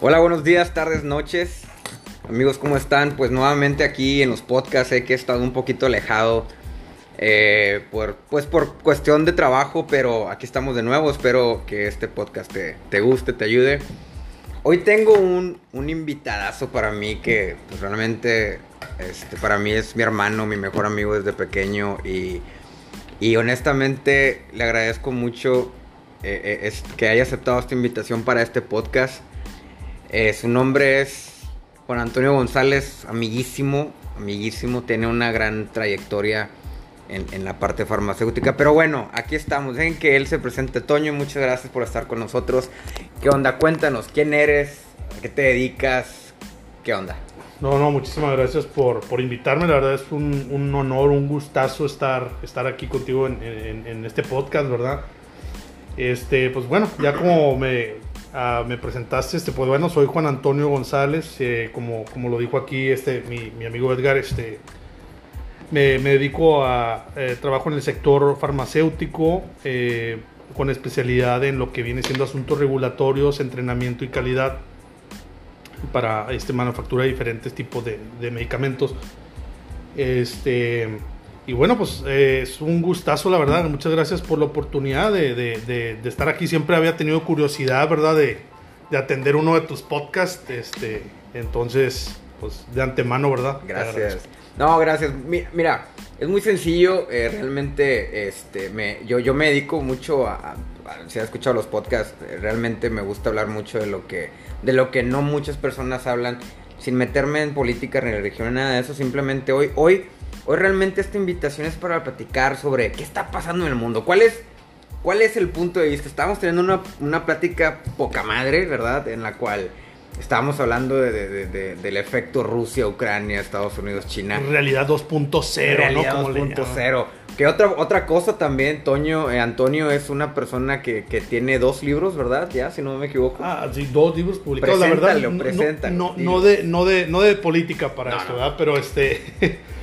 Hola, buenos días, tardes, noches. Amigos, ¿cómo están? Pues nuevamente aquí en los podcasts. Sé que he estado un poquito alejado eh, por, pues por cuestión de trabajo, pero aquí estamos de nuevo. Espero que este podcast te, te guste, te ayude. Hoy tengo un, un invitadazo para mí que pues, realmente este, para mí es mi hermano, mi mejor amigo desde pequeño y, y honestamente le agradezco mucho eh, eh, es, que haya aceptado esta invitación para este podcast. Eh, su nombre es Juan Antonio González, amiguísimo, amiguísimo, tiene una gran trayectoria en, la parte farmacéutica. Pero bueno, aquí estamos. Dejen que él se presente. Toño, muchas gracias por estar con nosotros. ¿Qué onda? Cuéntanos, ¿quién eres? ¿A qué te dedicas? ¿Qué onda? No, no, muchísimas gracias por, por invitarme. La verdad es un, honor, un gustazo estar, estar aquí contigo en, en, en, este podcast, ¿verdad? Este, pues bueno, ya como me, uh, me presentaste, este, pues bueno, soy Juan Antonio González, eh, como, como lo dijo aquí este, mi, mi amigo Edgar, este, me, me dedico a eh, trabajo en el sector farmacéutico eh, con especialidad en lo que viene siendo asuntos regulatorios, entrenamiento y calidad para este, manufactura de diferentes tipos de, de medicamentos. Este, y bueno, pues eh, es un gustazo, la verdad. Muchas gracias por la oportunidad de, de, de estar aquí. Siempre había tenido curiosidad, ¿verdad? De, atender uno de tus podcasts. Este, entonces, pues de antemano, ¿verdad? Gracias. No, gracias. Mira, es muy sencillo. Eh, realmente, este, me, yo, yo me dedico mucho a, Si has escuchado los podcasts, eh, realmente me gusta hablar mucho de lo que, de lo que no muchas personas hablan. Sin meterme en política, ni religión, nada de eso. Simplemente hoy, hoy, hoy realmente esta invitación es para platicar sobre qué está pasando en el mundo. ¿Cuál es, cuál es el punto de vista? Estábamos teniendo una, una plática poca madre, ¿verdad? En la cual Estábamos hablando de, de, de, del efecto Rusia, Ucrania, Estados Unidos, China. Realidad 2.0, Realidad ¿no? 2.0. Que otra, otra cosa también, Toño, eh, Antonio es una persona que, que, tiene dos libros, ¿verdad? Ya, si no me equivoco. Ah, sí, dos libros publicados, la verdad. No, preséntalo, no, no, de, no, de, no de política para No, esto, no. ¿verdad? Pero este.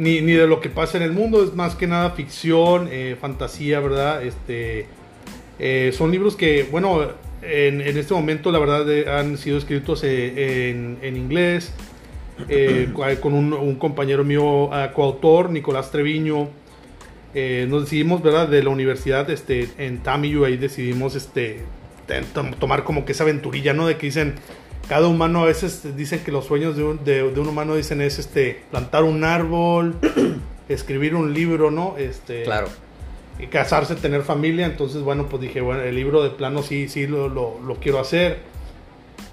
ni, ni de lo que pasa en el mundo, es más que nada ficción, eh, fantasía, ¿verdad? Este. eh, son libros que, bueno, en, en, este momento la verdad eh, han sido escritos en, en, inglés eh, con un, un, compañero mío uh, coautor Nicolás Treviño nos decidimos verdad de la universidad este en TAMIU ahí decidimos este tomar como que esa aventurilla no de que dicen cada humano a veces dicen que los sueños de un, de, de un humano dicen es este plantar un árbol escribir un libro no este claro y casarse, tener familia. Entonces, bueno, pues dije, bueno, el libro de plano sí, sí lo, lo, lo quiero hacer.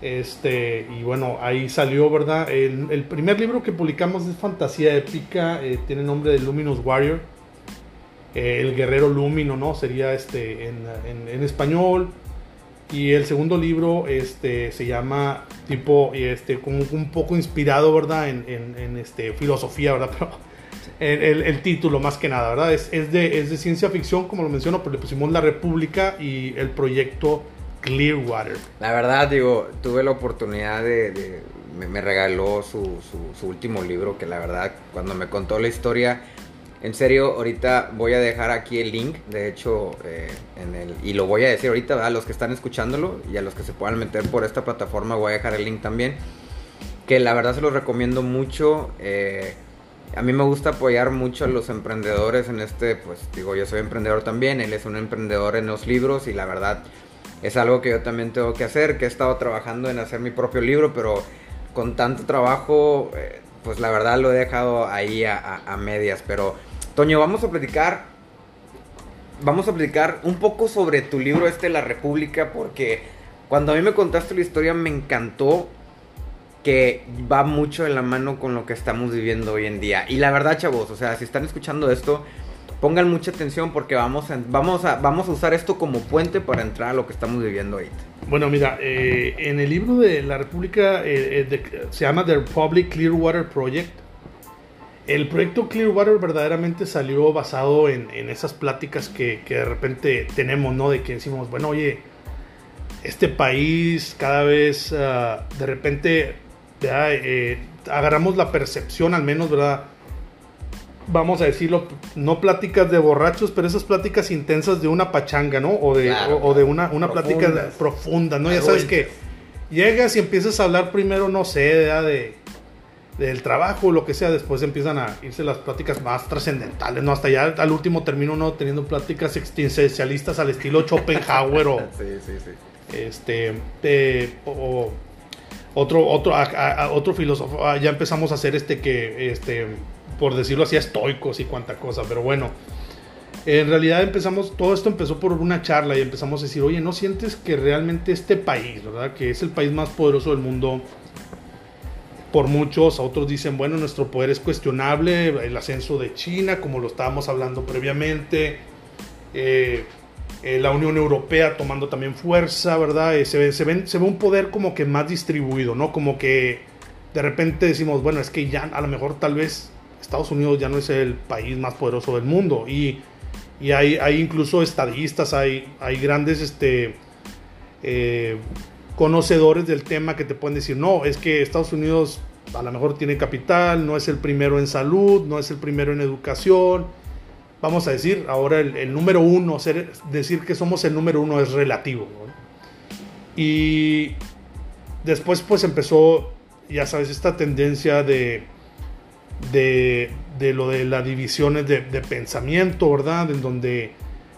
Este, y bueno, ahí salió, ¿verdad? El, el, primer libro que publicamos es fantasía épica, eh, tiene el nombre de Luminous Warrior. Eh, el guerrero Lumino, ¿no? Sería este en, en, en, español. Y el segundo libro este, se llama tipo, este, como un poco inspirado, ¿verdad? En, en este, filosofía, ¿verdad? Pero el, el, título más que nada, ¿verdad? Es, es, de, es de ciencia ficción, como lo menciono, pero le pusimos La República y el proyecto Clearwater. La verdad, digo, tuve la oportunidad de... me, regaló su, su, último libro, que la verdad, cuando me contó la historia, en serio, ahorita voy a dejar aquí el link, de hecho, eh, y lo voy a decir ahorita, a los que están escuchándolo y a los que se puedan meter por esta plataforma, voy a dejar el link también, que la verdad se los recomiendo mucho. Eh, a mí me gusta apoyar mucho a los emprendedores en este, pues digo, yo soy emprendedor también, él es un emprendedor en los libros y la verdad es algo que yo también tengo que hacer, que he estado trabajando en hacer mi propio libro, pero con tanto trabajo, eh, pues la verdad lo he dejado ahí a, a, a, medias. Pero, Toño, vamos a platicar, vamos a platicar un poco sobre tu libro este, La República, porque cuando a mí me contaste la historia me encantó que va mucho de la mano con lo que estamos viviendo hoy en día. Y la verdad, chavos, o sea, si están escuchando esto, pongan mucha atención porque vamos a, vamos a, vamos a usar esto como puente para entrar a lo que estamos viviendo ahorita. Bueno, mira, eh, en el libro de la República eh, de, se llama The Republic Clearwater Project. El proyecto Clearwater verdaderamente salió basado en, en esas pláticas que, que, de repente tenemos, ¿no? De que decimos, bueno, oye, este país cada vez uh, de repente. Eh, agarramos la percepción al menos, ¿verdad? Vamos a decirlo, no pláticas de borrachos, pero esas pláticas intensas de una pachanga, ¿no? O de, claro, o, o de una, una plática profunda, ¿no? Ya sabes que, llegas y empiezas a hablar primero, no sé, de, del trabajo, lo que sea, después empiezan a irse las pláticas más trascendentales, ¿no? Hasta ya al último termino uno teniendo pláticas existencialistas al estilo Schopenhauer o... Sí, sí, sí. Este, eh, o otro, otro, a- a- a- otro filósofo, ah, ya empezamos a hacer este que, este, por decirlo así, estoicos y cuanta cosa, pero bueno, en realidad empezamos, todo esto empezó por una charla y empezamos a decir, oye, ¿no sientes que realmente este país, verdad? Que es el país más poderoso del mundo, por muchos, otros dicen, bueno, nuestro poder es cuestionable, el ascenso de China, como lo estábamos hablando previamente, eh, eh, la Unión Europea tomando también fuerza, ¿verdad? Eh, se, ve, un poder como que más distribuido, ¿no? Como que de repente decimos, bueno, es que ya a lo mejor tal vez Estados Unidos ya no es el país más poderoso del mundo y, y hay, incluso estadistas, hay, hay grandes este, conocedores del tema que te pueden decir, no, es que Estados Unidos a lo mejor tiene capital, no es el primero en salud, no es el primero en educación. Vamos a decir, ahora el, el número uno, decir que somos el número uno es relativo. Y después pues empezó, ya sabes, esta tendencia de, de, lo de las divisiones de, de pensamiento, ¿verdad? En donde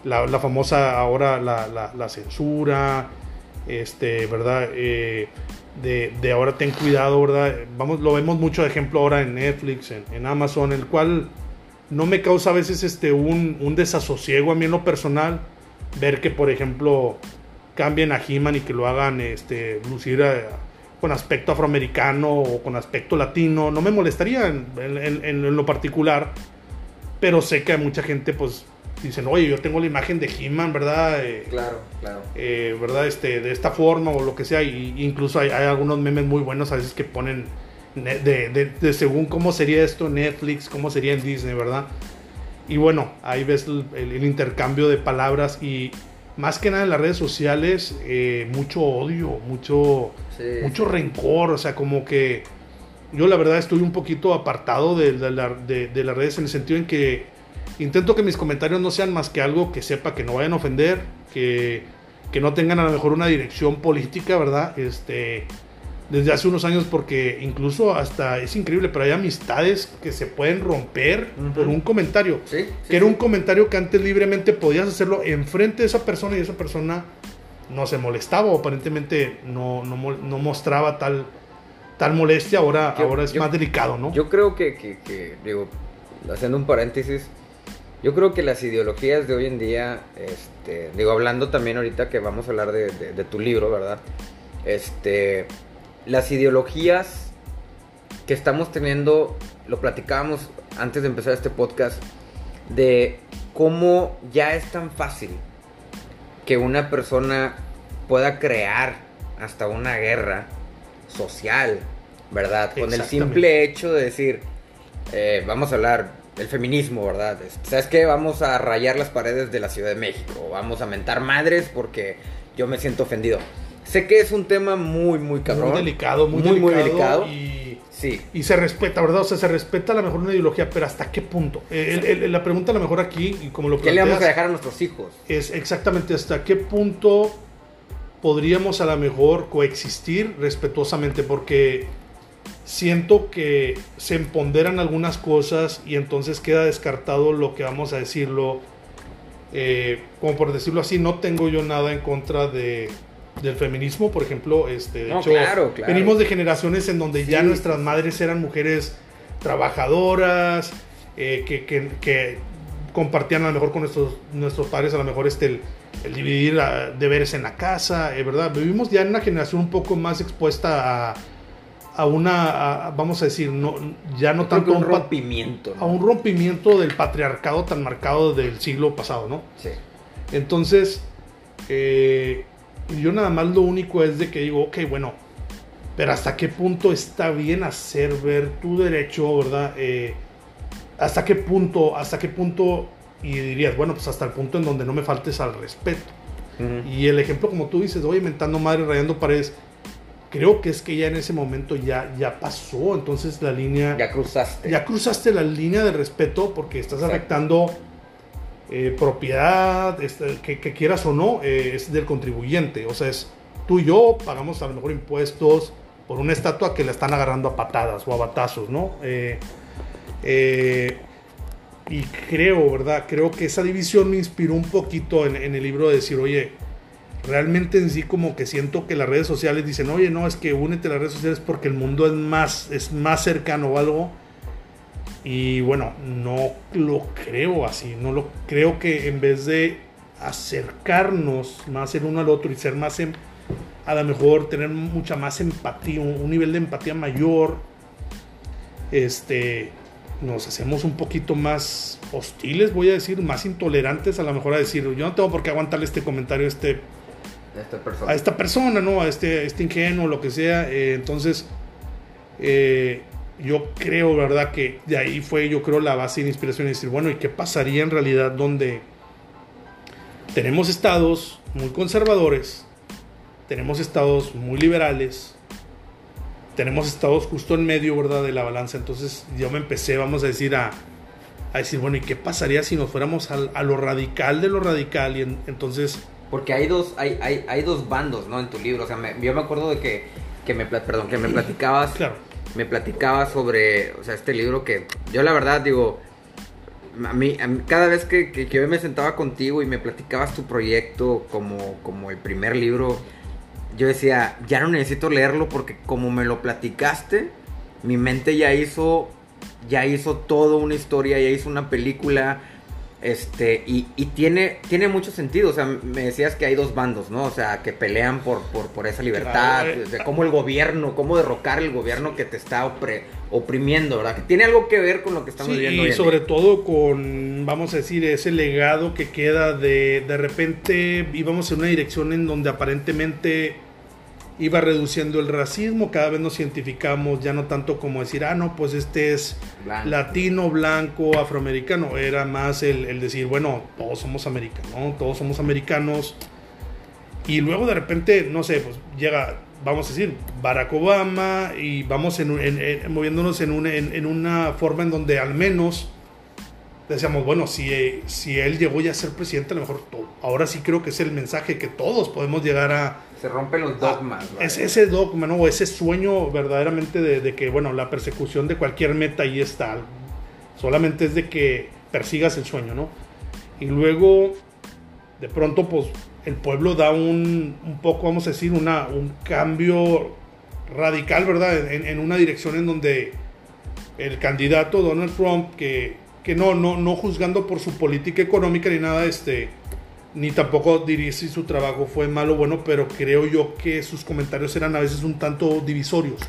la, famosa ahora la censura, este, ¿verdad? Eh, de, de ahora ten cuidado, ¿verdad? Vamos, lo vemos mucho ejemplo ahora en Netflix, en, en Amazon, el cual no me causa a veces este, un, un desasosiego a mí en lo personal ver que, por ejemplo, cambien a He-Man y que lo hagan este, lucir eh, con aspecto afroamericano o con aspecto latino. No me molestaría en, en- lo particular, pero sé que mucha gente, pues, dicen, oye, yo tengo la imagen de He-Man, ¿verdad? Eh, Claro, claro. eh, ¿verdad? Este, de esta forma o lo que sea. Y, incluso hay, hay algunos memes muy buenos a veces que ponen ne- de, de- de según cómo sería esto en Netflix, cómo sería en Disney, ¿verdad? Y bueno, ahí ves el, el- el intercambio de palabras y más que nada en las redes sociales, eh, mucho odio, mucho, Sí, mucho rencor, o sea, como que yo la verdad estoy un poquito apartado de, de la- de- de las redes en el sentido en que intento que mis comentarios no sean más que algo que sepa que no vayan a ofender, que, que no tengan a lo mejor una dirección política, ¿verdad? Este, desde hace unos años porque incluso hasta es increíble, pero hay amistades que se pueden romper Ujú. por un comentario. Sí, sí, que era sí. un comentario que antes libremente podías hacerlo enfrente de esa persona y esa persona no se molestaba o aparentemente no, no, no mostraba tal, tal molestia, ahora, Yo- ahora es yo- más delicado, ¿no? Yo creo que, que- que, digo, haciendo un paréntesis, yo creo que las ideologías de hoy en día, este, digo, hablando también ahorita que vamos a hablar de, de- de tu libro, ¿verdad? Este, las ideologías que estamos teniendo, lo platicábamos antes de empezar este podcast, de cómo ya es tan fácil que una persona pueda crear hasta una guerra social, ¿verdad? Con el simple hecho de decir, eh, vamos a hablar del feminismo, ¿verdad? ¿Sabes qué? Vamos a rayar las paredes de la Ciudad de México, vamos a mentar madres porque yo me siento ofendido. Sé que es un tema muy, muy cabrón. muy delicado, muy, Muy, muy delicado. delicado. Y, Sí, y se respeta, ¿verdad? O sea, se respeta a lo mejor una ideología, pero ¿hasta qué punto? Eh, el- el- la pregunta a lo mejor aquí, y como lo ¿qué le vamos a planteas, dejar a nuestros hijos? es exactamente hasta qué punto podríamos a lo mejor coexistir respetuosamente, porque siento que se empoderan algunas cosas y entonces queda descartado lo que vamos a decirlo, eh, como por decirlo así, no tengo yo nada en contra de del feminismo, por ejemplo, este, de No, hecho, claro, claro. venimos de generaciones en donde ya nuestras madres eran mujeres trabajadoras, eh, que, que- que compartían a lo mejor con nuestros, nuestros padres, a lo mejor este, el, el dividir ah, deberes en la casa, eh, ¿verdad? Vivimos ya en una generación un poco más expuesta a, a una, a- vamos a decir, no, ya no Yo tanto un a un, pa- rompimiento. ¿no? a un rompimiento del patriarcado tan marcado del siglo pasado, ¿no? Sí. Entonces, eh, yo nada más lo único es de que digo, ok, bueno, pero hasta qué punto está bien hacer ver tu derecho, ¿verdad? Eh, hasta qué punto, hasta qué punto, y dirías, bueno, pues hasta el punto en donde no me faltes al respeto. Y el ejemplo, como tú dices, oye, mentando madre, rayando paredes, creo que es que ya en ese momento ya, ya pasó, entonces la línea Ya cruzaste. ya cruzaste la línea de respeto porque estás Exacto. afectando eh, propiedad, este, que, que quieras o no, eh, es del contribuyente. O sea, es tú y yo pagamos a lo mejor impuestos por una estatua que la están agarrando a patadas o a batazos, ¿no? Eh, eh, y creo, ¿verdad? Creo que esa división me inspiró un poquito en, en, el libro de decir, oye, realmente en sí como que siento que las redes sociales dicen, oye, no, es que únete a las redes sociales porque el mundo es más, es más cercano o algo. Y bueno, no lo creo así, no lo creo que en vez de acercarnos más el uno al otro y ser más, en, a lo mejor tener mucha más empatía, un, nivel de empatía mayor, este, nos hacemos un poquito más hostiles, voy a decir, más intolerantes a lo mejor a decir, yo no tengo por qué aguantarle este comentario este, a esta persona, ¿no? A este, este ingenuo, lo que sea. Eh, entonces, eh, yo creo, ¿verdad? Que de ahí fue, yo creo, la base de inspiración y decir, bueno, ¿y qué pasaría en realidad donde tenemos estados muy conservadores, tenemos estados muy liberales, tenemos estados justo en medio, ¿verdad? De la balanza. Entonces yo me empecé, vamos a decir, a, a decir, bueno, ¿y qué pasaría si nos fuéramos al, a lo radical de lo radical? Y en, entonces... Porque hay dos, hay, hay, hay dos bandos, ¿no? En tu libro. O sea, me, yo me acuerdo de que, que me, perdón, que me platicabas... Claro. Me platicabas sobre, o sea, este libro que yo la verdad digo, a mí, a mí cada vez que, que, que, yo me sentaba contigo y me platicabas tu proyecto como, como el primer libro, yo decía, ya no necesito leerlo porque como me lo platicaste, mi mente ya hizo, ya hizo toda una historia, ya hizo una película, este, y, y, tiene, tiene mucho sentido, o sea, me decías que hay dos bandos, ¿no? O sea, que pelean por, por, por esa libertad, Claro, eh, de cómo el gobierno, cómo derrocar el gobierno que te está opre- oprimiendo, ¿verdad? Que tiene algo que ver con lo que estamos Sí, viviendo. y sobre día. todo con, vamos a decir, ese legado que queda de de repente íbamos en una dirección en donde aparentemente iba reduciendo el racismo, cada vez nos identificamos ya no tanto como decir, ah, no, pues este es Blanco. latino, blanco, afroamericano, era más el, el decir, bueno, todos somos americanos, ¿no? todos somos americanos. Y luego de repente, no sé, pues llega, vamos a decir, Barack Obama y vamos en, un- en- en- moviéndonos en, un- en- en una forma en donde al menos decíamos, bueno, si, si él llegó ya a ser presidente, a lo mejor ahora sí creo que es el mensaje que todos podemos llegar a, Se rompen los dogmas. ¿vale? Ah, es ese dogma, ¿no? O ese sueño verdaderamente de, de que, bueno, la persecución de cualquier meta ahí está. Solamente es de que persigas el sueño, ¿no? Y luego, de pronto, pues, el pueblo da un, un poco, vamos a decir, una, un cambio radical, ¿verdad? En, en una dirección en donde el candidato Donald Trump, que, que no, no, no juzgando por su política económica ni nada, este, ni tampoco diría si su trabajo fue malo o bueno, pero creo yo que sus comentarios eran a veces un tanto divisorios.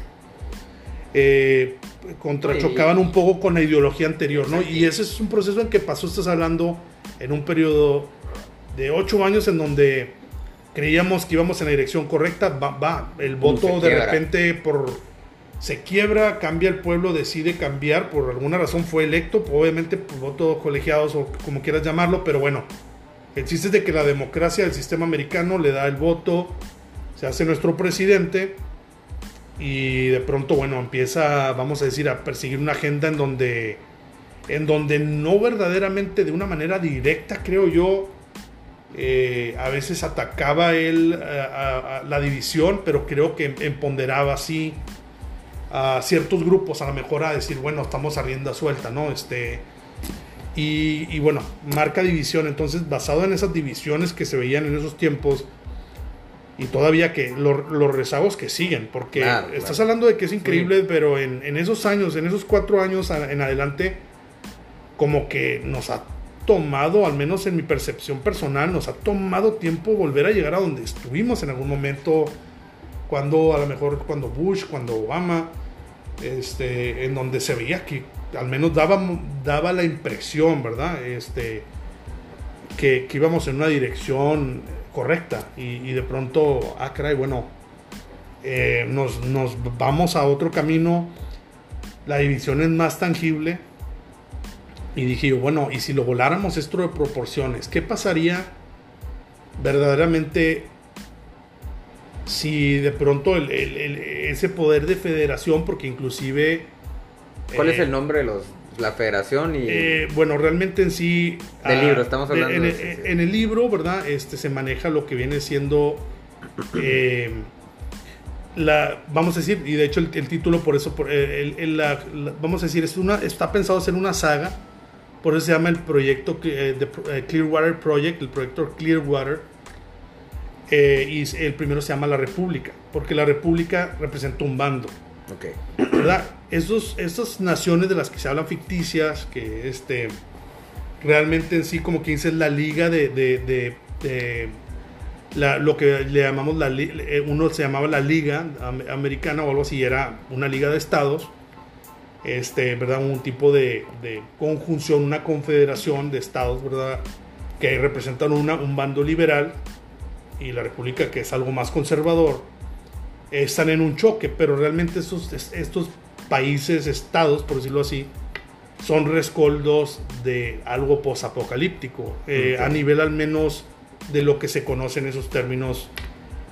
Eh, contrachocaban un poco con la ideología anterior, ¿no? Y ese es un proceso en que pasó, estás hablando en un periodo de ocho años en donde creíamos que íbamos en la dirección correcta, va, va el voto de quiebra. repente por se quiebra, cambia el pueblo, decide cambiar, por alguna razón fue electo, obviamente por votos colegiados o como quieras llamarlo, pero bueno, el chiste es de que la democracia del sistema americano le da el voto, se hace nuestro presidente y de pronto, bueno, empieza, vamos a decir, a perseguir una agenda en donde, en donde no verdaderamente de una manera directa, creo yo, eh, a veces atacaba él eh, la división, pero creo que empoderaba así a ciertos grupos, a lo mejor a decir, bueno, estamos a rienda suelta, ¿no? Este, y, y bueno, marca división, entonces basado en esas divisiones que se veían en esos tiempos, y todavía que lo- los rezagos que siguen, porque Claro, estás claro. hablando de que es increíble, pero en, en esos años, en esos cuatro años en adelante, como que nos ha tomado, al menos en mi percepción personal, nos ha tomado tiempo volver a llegar a donde estuvimos en algún momento, cuando a lo mejor cuando Bush, cuando Obama, este, en donde se veía que al menos daba, daba la impresión, ¿verdad? Este, que, íbamos en una dirección correcta y, de pronto, ah, caray, bueno, eh, nos, nos vamos a otro camino, la división es más tangible. Y dije yo, bueno, y si lo voláramos esto de proporciones, ¿qué pasaría verdaderamente si de pronto ese poder de federación, porque inclusive... ¿Cuál eh, es el nombre de los, la federación? y eh, bueno, realmente en sí... Del ah, libro, estamos hablando En, de sí. en el libro, ¿verdad? Este, se maneja lo que viene siendo eh, la, vamos a decir, y de hecho el, título por eso, por, eh, el, la, vamos a decir, es una, está pensado ser una saga, por eso se llama el proyecto eh, de, Clearwater Project, el proyecto Clearwater, y el primero se llama La República, porque la República representa un bando. Okay. ¿Verdad? Esos, esas naciones de las que se hablan ficticias, que este, realmente en sí como que dice la liga de, de, lo que le llamamos la eh, uno se llamaba la liga americana o algo así, era una liga de estados, este, ¿verdad? Un tipo de, conjunción, una confederación de estados, ¿verdad? Que representan un bando liberal y la república que es algo más conservador están en un choque, pero realmente estos, estos países, estados, por decirlo así, son rescoldos de algo posapocalíptico, eh, a nivel al menos de lo que se conoce en esos términos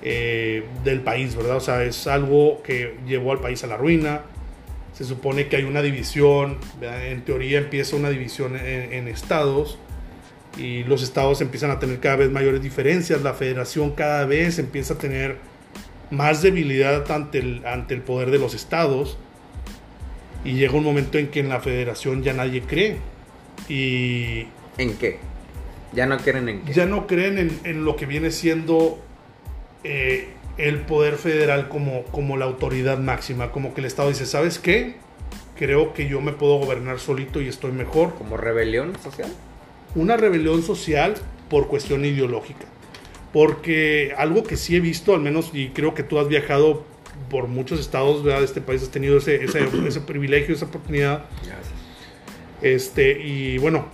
eh, del país, ¿verdad? O sea, es algo que llevó al país a la ruina. Se supone que hay una división, en teoría empieza una división en, en estados y los estados empiezan a tener cada vez mayores diferencias, la federación cada vez empieza a tener más debilidad ante el, ante el poder de los estados y llega un momento en que en la federación ya nadie cree. Y... ¿En qué? Ya no creen en qué. Ya no creen en, en lo que viene siendo eh, el poder federal como, como la autoridad máxima. Como que el Estado dice, ¿sabes qué? Creo que yo me puedo gobernar solito y estoy mejor. ¿Como rebelión social? Una rebelión social por cuestión ideológica. Porque algo que sí he visto, al menos, y creo que tú has viajado por muchos estados de este país, has tenido ese, ese, ese privilegio, esa oportunidad. Este, y bueno,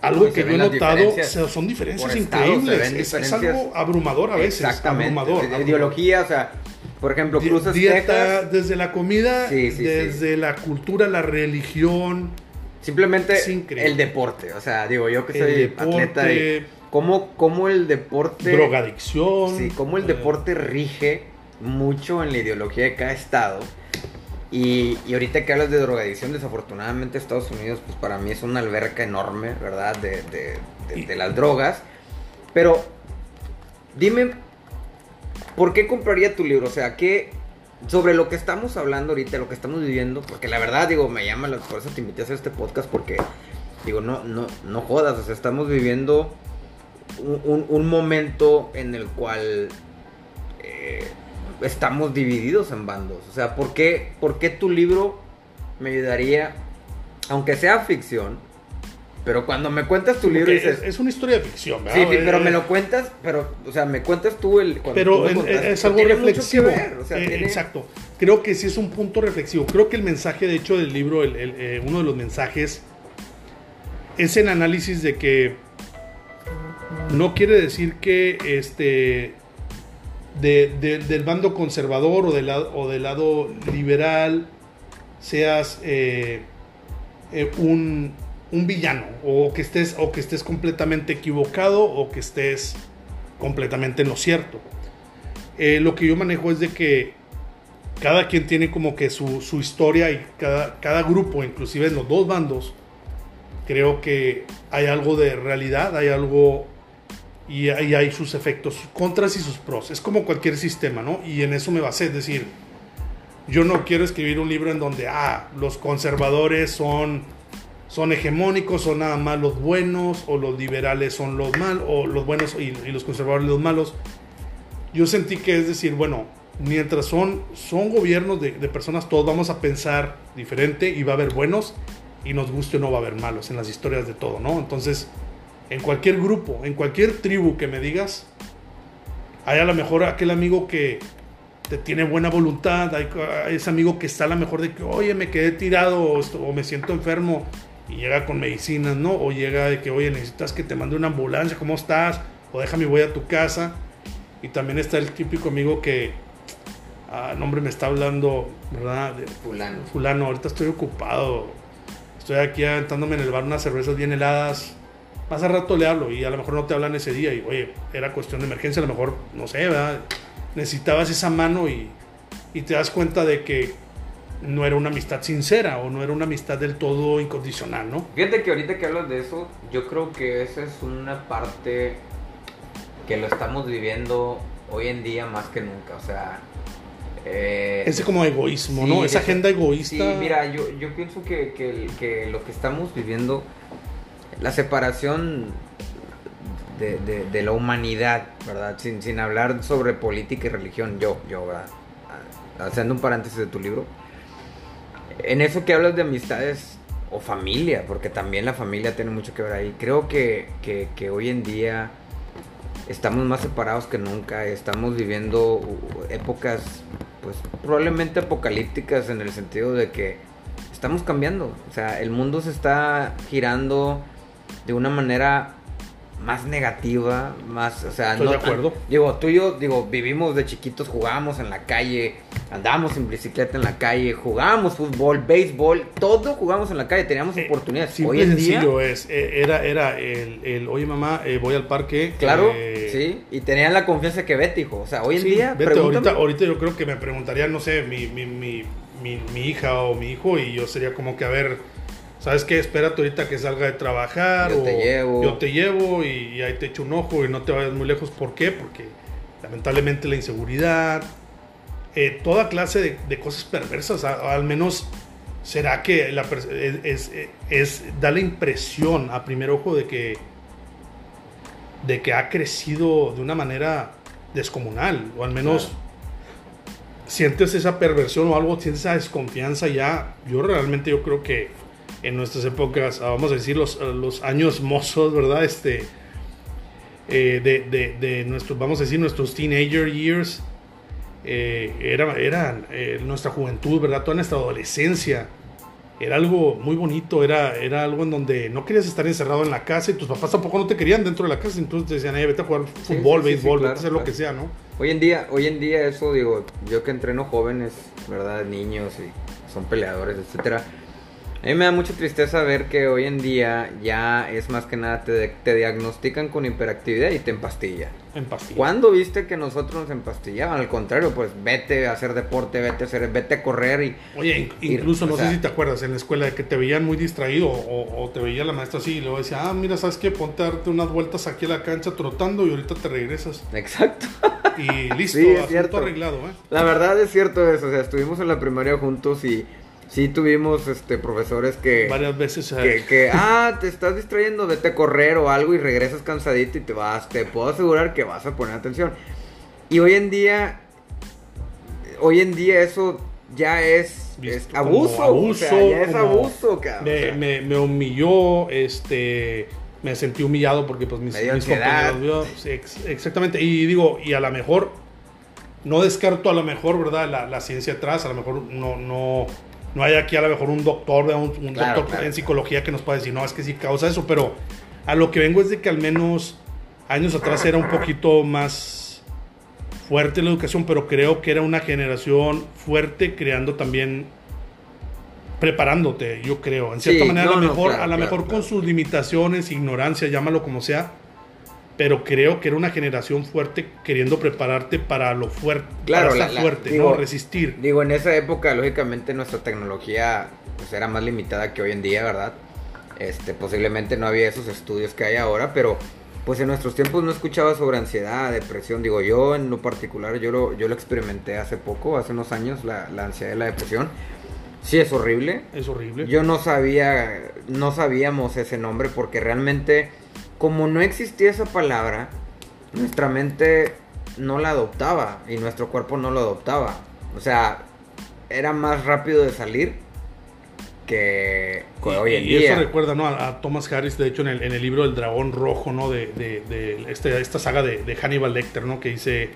algo que yo he notado son diferencias increíbles. es, algo abrumador a veces. Exactamente. Abrumador, Ideología, o sea, por ejemplo, cruzas dieta, desde la comida, desde la cultura, la religión. Simplemente el deporte. O sea, digo, yo que soy atleta. Y cómo, cómo el deporte. Drogadicción. Sí, cómo el deporte rige mucho en la ideología de cada estado. Y, y, ahorita que hablas de drogadicción, desafortunadamente Estados Unidos, pues para mí es una alberca enorme, ¿verdad? De, de, de, las drogas. Pero, dime, ¿por qué compraría tu libro? O sea, ¿qué, sobre lo que estamos hablando ahorita, lo que estamos viviendo? Porque la verdad, digo, me llama, por eso te invité a hacer este podcast, porque, digo, no, no, no jodas, o sea, estamos viviendo un, momento en el cual eh, estamos divididos en bandos. O sea, ¿por qué, ¿por qué tu libro me ayudaría, aunque sea ficción, pero cuando me cuentas tu libro dices, es, una historia de ficción, ¿verdad? Sí, pero me lo cuentas, pero, o sea, me cuentas tú el... Pero es algo reflexivo. Eh, exacto. Creo que sí es un punto reflexivo. Creo que el mensaje, de hecho, del libro, eh, uno de los mensajes, es el análisis de que no quiere decir que este del bando conservador o del, o del lado liberal seas eh, eh, un, villano o que, estés, o que estés completamente equivocado o que estés completamente en lo cierto. Eh, lo que yo manejo es de que cada quien tiene como que su, historia y cada, cada grupo, inclusive en los dos bandos, creo que hay algo de realidad, hay algo y, ahí hay sus efectos, contras y sus pros. Es como cualquier sistema, ¿no? Y en eso me basé, es decir, yo no quiero escribir un libro en donde, ah, los conservadores son, son hegemónicos, son nada más los buenos, o los liberales son los malos, o los buenos y, los conservadores los malos. Yo sentí que es decir, bueno, mientras son, son gobiernos de, de personas, todos vamos a pensar diferente y va a haber buenos, y nos guste o no va a haber malos en las historias de todo, ¿no? Entonces, en cualquier grupo, en cualquier tribu que me digas, hay a lo mejor aquel amigo que te tiene buena voluntad, hay, ese amigo que está a lo mejor de que, oye, me quedé tirado o, me siento enfermo y llega con medicinas, ¿no? O llega de que, oye, necesitas que te mande una ambulancia, ¿cómo estás? O déjame, voy a tu casa. Y también está el típico amigo que, ah, nombre me está hablando, ¿verdad? De, fulano. Fulano, ahorita estoy ocupado. Estoy aquí aventándome en el bar unas cervezas bien heladas más a rato le hablo y a lo mejor no te hablan ese día y, oye, era cuestión de emergencia, a lo mejor, no sé, ¿verdad? Necesitabas esa mano y, y te das cuenta de que no era una amistad sincera o no era una amistad del todo incondicional, ¿no? Fíjate que ahorita que hablas de eso, yo creo que esa es una parte que lo estamos viviendo hoy en día más que nunca, o sea... Eh, Ese como egoísmo, sí, ¿no? Esa agenda egoísta. Sí, mira, yo, yo pienso que, que- que lo que estamos viviendo, la separación de, la humanidad, ¿verdad? Sin, sin hablar sobre política y religión, yo, yo, ¿verdad? Ah, Haciendo un paréntesis de tu libro. En eso que hablas de amistades o familia, porque también la familia tiene mucho que ver ahí. Creo que, que- que hoy en día estamos más separados que nunca. Estamos viviendo épocas, pues probablemente apocalípticas en el sentido de que estamos cambiando. O sea, el mundo se está girando de una manera más negativa, más, o sea, Estoy de acuerdo. Digo, tú y yo, digo, vivimos de chiquitos, jugábamos en la calle, andábamos en bicicleta en la calle, jugábamos fútbol, béisbol, todo jugábamos en la calle, teníamos Eh, oportunidades. Simple Hoy en día, sencillo es, eh, era, era el, el, oye mamá, eh, voy al parque. claro, eh, sí, y tenían la confianza que vete, hijo. O sea, hoy en sí, día, vete, ahorita, ahorita yo creo que me preguntaría, no sé, mi, mi, mi, mi, mi hija o mi hijo y yo sería como que, a ver, ¿sabes qué? Espérate ahorita que salga de trabajar. Yo o te llevo. Yo te llevo y, y ahí te echo un ojo y no te vayas muy lejos. ¿Por qué? Porque lamentablemente la inseguridad, eh, toda clase de, de cosas perversas, a- al menos será que la pers- es, es- es- da la impresión a primer ojo de que de que ha crecido de una manera descomunal o al menos Claro. sientes esa perversión o algo sientes esa desconfianza ya yo realmente yo creo que en nuestras épocas ah, vamos a decir los, los años mozos verdad este eh, de, de, de nuestros vamos a decir nuestros teenager years eh, era, eran eh, nuestra juventud, ¿verdad? Toda nuestra adolescencia. Era algo muy bonito, era, era algo en donde no querías estar encerrado en la casa y tus papás tampoco no te querían dentro de la casa, entonces te decían, vete a jugar fútbol, sí, sí, sí, béisbol, claro, vete a hacer lo que sea, ¿no? Hoy en día, hoy en día eso digo, yo que entreno jóvenes, ¿verdad? Niños y son peleadores, etcétera. A mí me da mucha tristeza ver que hoy en día ya es más que nada te, te diagnostican con hiperactividad y te empastillan. En pastilla. ¿Cuándo viste que nosotros nos empastillaban? Al contrario, pues vete a hacer deporte, vete a hacer, vete a correr y Oye, incluso no sea- sé si te acuerdas en la escuela de que te veían muy distraído o, o te veía la maestra así y luego decía, ah, mira, ¿sabes qué? Ponte a darte unas vueltas aquí a la cancha trotando y ahorita te regresas. exacto. Y listo, Sí, es asunto cierto. arreglado, ¿eh? La verdad es cierto eso, o sea, estuvimos en la primaria juntos y sí tuvimos este profesores que Varias veces. que, que, ah, te estás distrayendo, vete a correr o algo y regresas cansadito y te vas, te puedo asegurar que vas a poner atención. Y hoy en día, hoy en día eso ya es, es abuso, o sea, abuso, ya es abuso, cabrón. o me, sea. me, me humilló, este, me sentí humillado porque pues mis, mis compañeros, ex- exactamente, y digo, y a lo mejor, no descarto a lo mejor, ¿verdad? La, la ciencia atrás, a lo mejor no, no, no hay aquí a lo mejor un doctor, un, un Claro, doctor claro. en psicología que nos pueda decir, no, es que sí causa eso, pero a lo que vengo es de que al menos años atrás era un poquito más fuerte la educación, pero creo que era una generación fuerte creando también preparándote, yo creo. En cierta Sí, manera, a lo no, mejor, claro, a lo mejor con sus limitaciones, ignorancia, llámalo como sea, pero creo que era una generación fuerte queriendo prepararte para lo fuerte, Claro, para la- fuerte, digo, ¿no? Resistir. Digo, en esa época, lógicamente, nuestra tecnología pues, era más limitada que hoy en día, ¿verdad? Este, posiblemente no había esos estudios que hay ahora, pero pues en nuestros tiempos no escuchaba sobre ansiedad, depresión. Digo, yo en lo particular, yo lo, yo lo experimenté hace poco, hace unos años, la, la ansiedad y la depresión. Sí, es horrible. Es horrible. Yo no sabía, no sabíamos ese nombre porque realmente, como no existía esa palabra, nuestra mente no la adoptaba y nuestro cuerpo no lo adoptaba. O sea, era más rápido de salir que, Y- hoy en y día. eso recuerda ¿no? a, a Thomas Harris, de hecho, en el, en el libro El Dragón Rojo, ¿no? De, de- de este- esta saga de, de Hannibal Lecter, ¿no? Que dice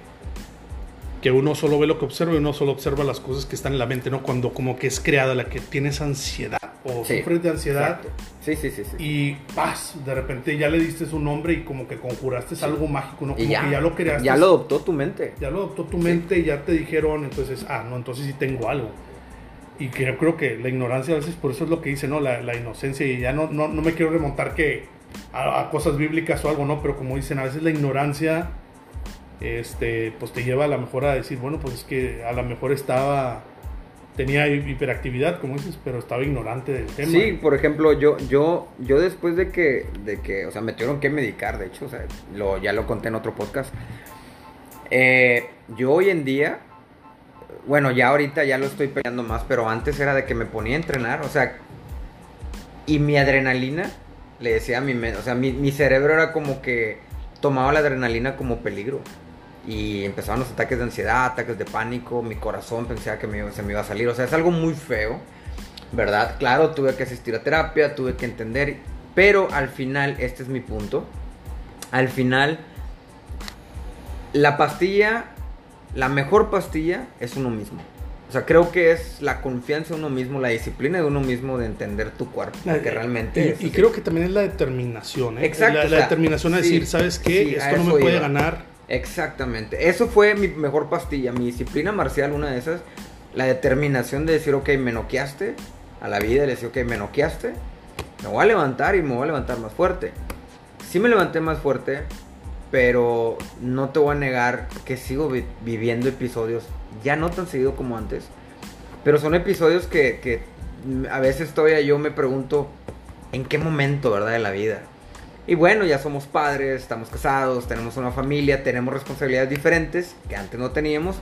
que uno solo ve lo que observa y uno solo observa las cosas que están en la mente, ¿no? Cuando como que es creada la que tienes ansiedad o Sí, sufres de ansiedad. Sí, sí, sí, sí. y paz, de repente ya le diste su nombre y como que conjuraste algo mágico, ¿no? Y Como que ya lo creaste. ya lo adoptó tu mente. ya lo adoptó tu mente y ya te dijeron, entonces, ah, no, entonces sí tengo algo. Y que yo creo que la ignorancia a veces, por eso es lo que dice, ¿no? La, la inocencia, y ya no, no, no me quiero remontar que a, a cosas bíblicas o algo, ¿no? Pero como dicen, a veces la ignorancia, este, pues te lleva a lo mejor a decir, bueno, pues es que a lo mejor estaba, tenía hi- hiperactividad, como dices, pero estaba ignorante del tema. Sí, por ejemplo, yo, yo, yo después de que, de que, o sea, me tuvieron que medicar, de hecho, o sea, lo, ya lo conté en otro podcast. Eh, yo hoy en día, bueno, ya ahorita ya lo estoy peleando más, pero antes era de que me ponía a entrenar, o sea, y mi adrenalina, le decía a mi o sea, mi, mi cerebro era como que tomaba la adrenalina como peligro. Y empezaban los ataques de ansiedad, ataques de pánico, mi corazón pensaba que me, se me iba a salir, o sea, es algo muy feo, ¿verdad? Claro, tuve que asistir a terapia, tuve que entender, pero al final, este es mi punto, al final, la pastilla, la mejor pastilla es uno mismo. O sea, creo que es la confianza en uno mismo, la disciplina de uno mismo de entender tu cuerpo. Que realmente. Y, es y creo que también es la determinación, ¿eh? Exacto, La, o la sea, determinación a sí, decir, ¿sabes qué? sí, Esto no me puede iba. ganar. Exactamente. Eso fue mi mejor pastilla. Mi disciplina marcial, una de esas. La determinación de decir, ok, me noqueaste. A la vida le decía, ok, me noqueaste. Me voy a levantar y me voy a levantar más fuerte. Sí me levanté más fuerte. Pero no te voy a negar que sigo vi- viviendo episodios. Ya no tan seguido como antes. Pero son episodios que, que a veces todavía yo me pregunto. ¿En qué momento, verdad, de la vida? Y bueno, ya somos padres, estamos casados, tenemos una familia, tenemos responsabilidades diferentes que antes no teníamos.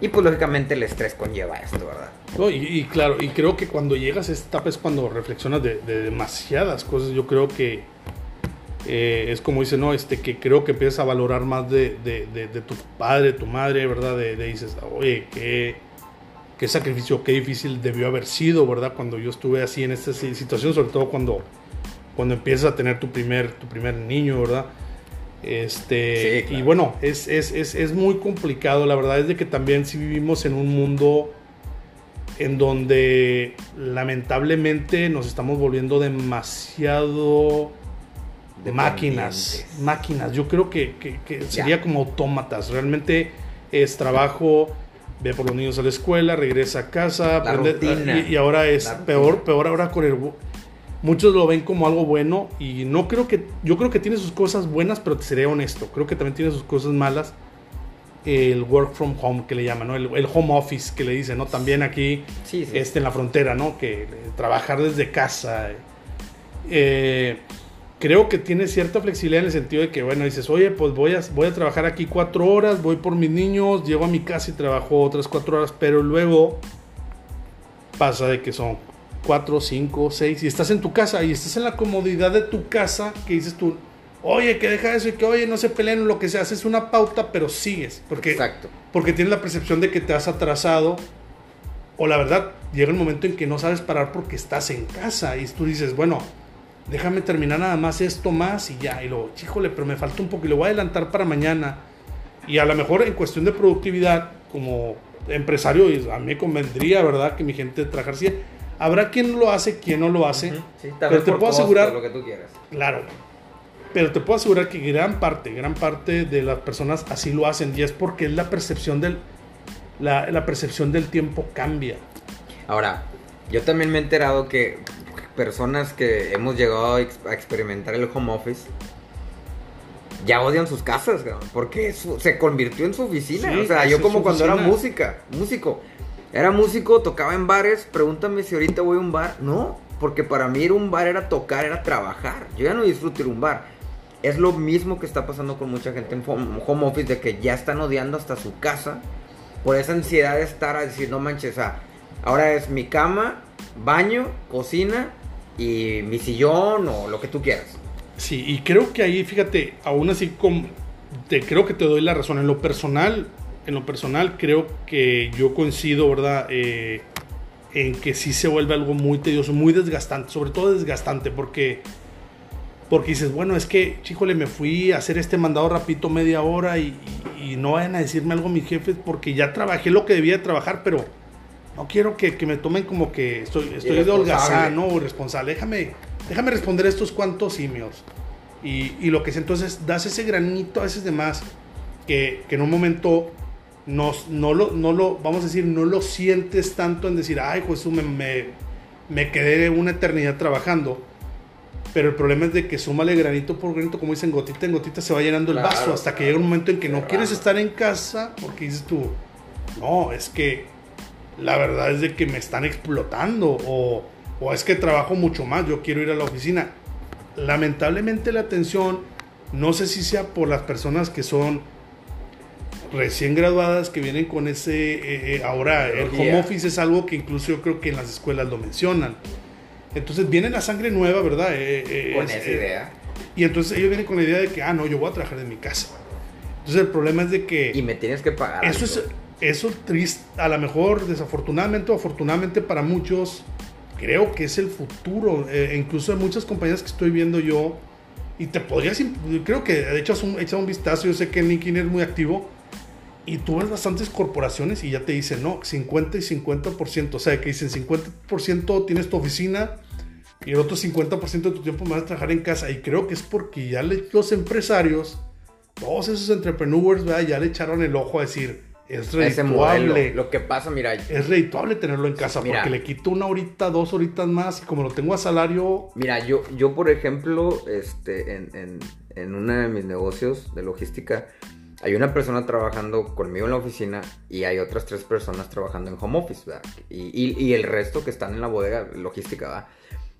Y pues lógicamente el estrés conlleva esto, ¿verdad? Y, claro, y creo que cuando llegas a esta etapa es cuando reflexionas de, de demasiadas cosas. Yo creo que eh, es como dice, no, este, que creo que empiezas a valorar más de, de- de- tu padre, tu madre, ¿verdad? De, dices, oye, qué, qué sacrificio, qué difícil debió haber sido, ¿verdad? Cuando yo estuve así en esta si- situación, sobre todo cuando, cuando empiezas a tener tu primer, tu primer niño, ¿verdad? Este, Sí, claro. Y bueno, es, es, es, es muy complicado. La verdad es de que también si vivimos en un mundo en donde lamentablemente nos estamos volviendo demasiado máquinas, Dependientes. máquinas. Yo creo que, que- que Ya. sería como autómatas. Realmente es trabajo, ve por los niños a la escuela, regresa a casa, aprende- rutina. y, y ahora es peor, peor ahora con el muchos lo ven como algo bueno y no creo que yo creo que tiene sus cosas buenas, pero te seré honesto, creo que también tiene sus cosas malas. El work from home que le llaman, ¿no? El, el home office que le dicen, ¿no? También aquí Sí, sí. este, en la frontera, ¿no? Que eh, trabajar desde casa. eh, creo que tiene cierta flexibilidad en el sentido de que, bueno, dices, oye, pues voy a, voy a trabajar aquí cuatro horas, voy por mis niños, llego a mi casa y trabajo otras cuatro horas, pero luego pasa de que son cuatro, cinco, seis, y estás en tu casa y estás en la comodidad de tu casa, que dices tú, oye, que deja eso y que, oye, no se peleen, lo que se hace es una pauta, pero sigues, porque Exacto. porque tienes la percepción de que te has atrasado o la verdad llega el momento en que no sabes parar porque estás en casa y tú dices, bueno, déjame terminar nada más esto más y ya, y luego, híjole, pero me falta un poco y lo voy a adelantar para mañana. Y a lo mejor en cuestión de productividad, como empresario, y a mí me convendría, ¿verdad?, que mi gente trabajara así. Habrá quien lo hace, quien no lo hace. Ujú, sí, pero te puedo costo, asegurar- Lo que tú quieras. Claro. Pero te puedo asegurar que gran parte, gran parte de las personas así lo hacen y es porque es la percepción del la, la percepción del tiempo cambia. Ahora, yo también me he enterado que personas que hemos llegado a, ex- a experimentar el home office ya odian sus casas, porque se convirtió en su oficina. Sí, o sea, yo como cuando era oficina. música, músico. Era músico, tocaba en bares, pregúntame si ahorita voy a un bar. No, porque para mí ir a un bar era tocar, era trabajar. Yo ya no disfruto ir a un bar. Es lo mismo que está pasando con mucha gente en home office, de que ya están odiando hasta su casa por esa ansiedad de estar a decir, no manches, ahora es mi cama, baño, cocina y mi sillón o lo que tú quieras. Sí, y creo que ahí, fíjate, aún así te creo que te doy la razón. En lo personal, en lo personal creo que yo coincido, ¿verdad? Eh, en que sí se vuelve algo muy tedioso, muy desgastante, sobre todo desgastante, porque porque dices, bueno, es que, chíjole, me fui a hacer este mandado rapidito media hora y, y- y no vayan a decirme algo mis jefes porque ya trabajé lo que debía de trabajar, pero no quiero que, que me tomen como que estoy, estoy de holgazán, ¿no? O responsable. Déjame, déjame responder estos cuantos simios. Y, y lo que es entonces, das ese granito a veces de más que, que en un momento nos, no, lo, no lo, vamos a decir, no lo sientes tanto en decir, ay, pues me, me, me quedé una eternidad trabajando. Pero el problema es de que súmale granito por granito, como dicen, gotita en gotita se va llenando el vaso hasta que llega un momento en que no quieres estar en casa porque dices tú, no, es que la verdad es de que me están explotando o, o es que trabajo mucho más, yo quiero ir a la oficina. Lamentablemente la atención, no sé si sea por las personas que son recién graduadas que vienen con ese, eh, eh, ahora el home office es algo que incluso yo creo que en las escuelas lo mencionan. Entonces viene la sangre nueva, ¿verdad? Eh, con esa idea. Y entonces ellos vienen con la idea de que, ah, no, yo voy a trabajar en mi casa. Entonces el problema es de que... Y me tienes que pagar. Eso es, eso triste, a lo mejor desafortunadamente o afortunadamente para muchos, creo que es el futuro. incluso en muchas compañías que estoy viendo yo, y te podrías, creo que de hecho un, un vistazo, yo sé que LinkedIn es muy activo, y tú ves bastantes corporaciones y ya te dicen, no, 50 y 50%. O sea, que dicen 50% tienes tu oficina y el otro 50% de tu tiempo vas a trabajar en casa. Y creo que es porque ya los empresarios, todos esos entrepreneurs, ya le echaron el ojo a decir, es redituable. Lo que pasa, mira. Es redituable tenerlo en casa porque le quito una horita, dos horitas más y como lo tengo a salario. Mira, yo, yo por ejemplo, este, en, en, en uno de mis negocios de logística, hay una persona trabajando conmigo en la oficina y hay otras tres personas trabajando en home office, y, el resto que están en la bodega logística, ¿verdad?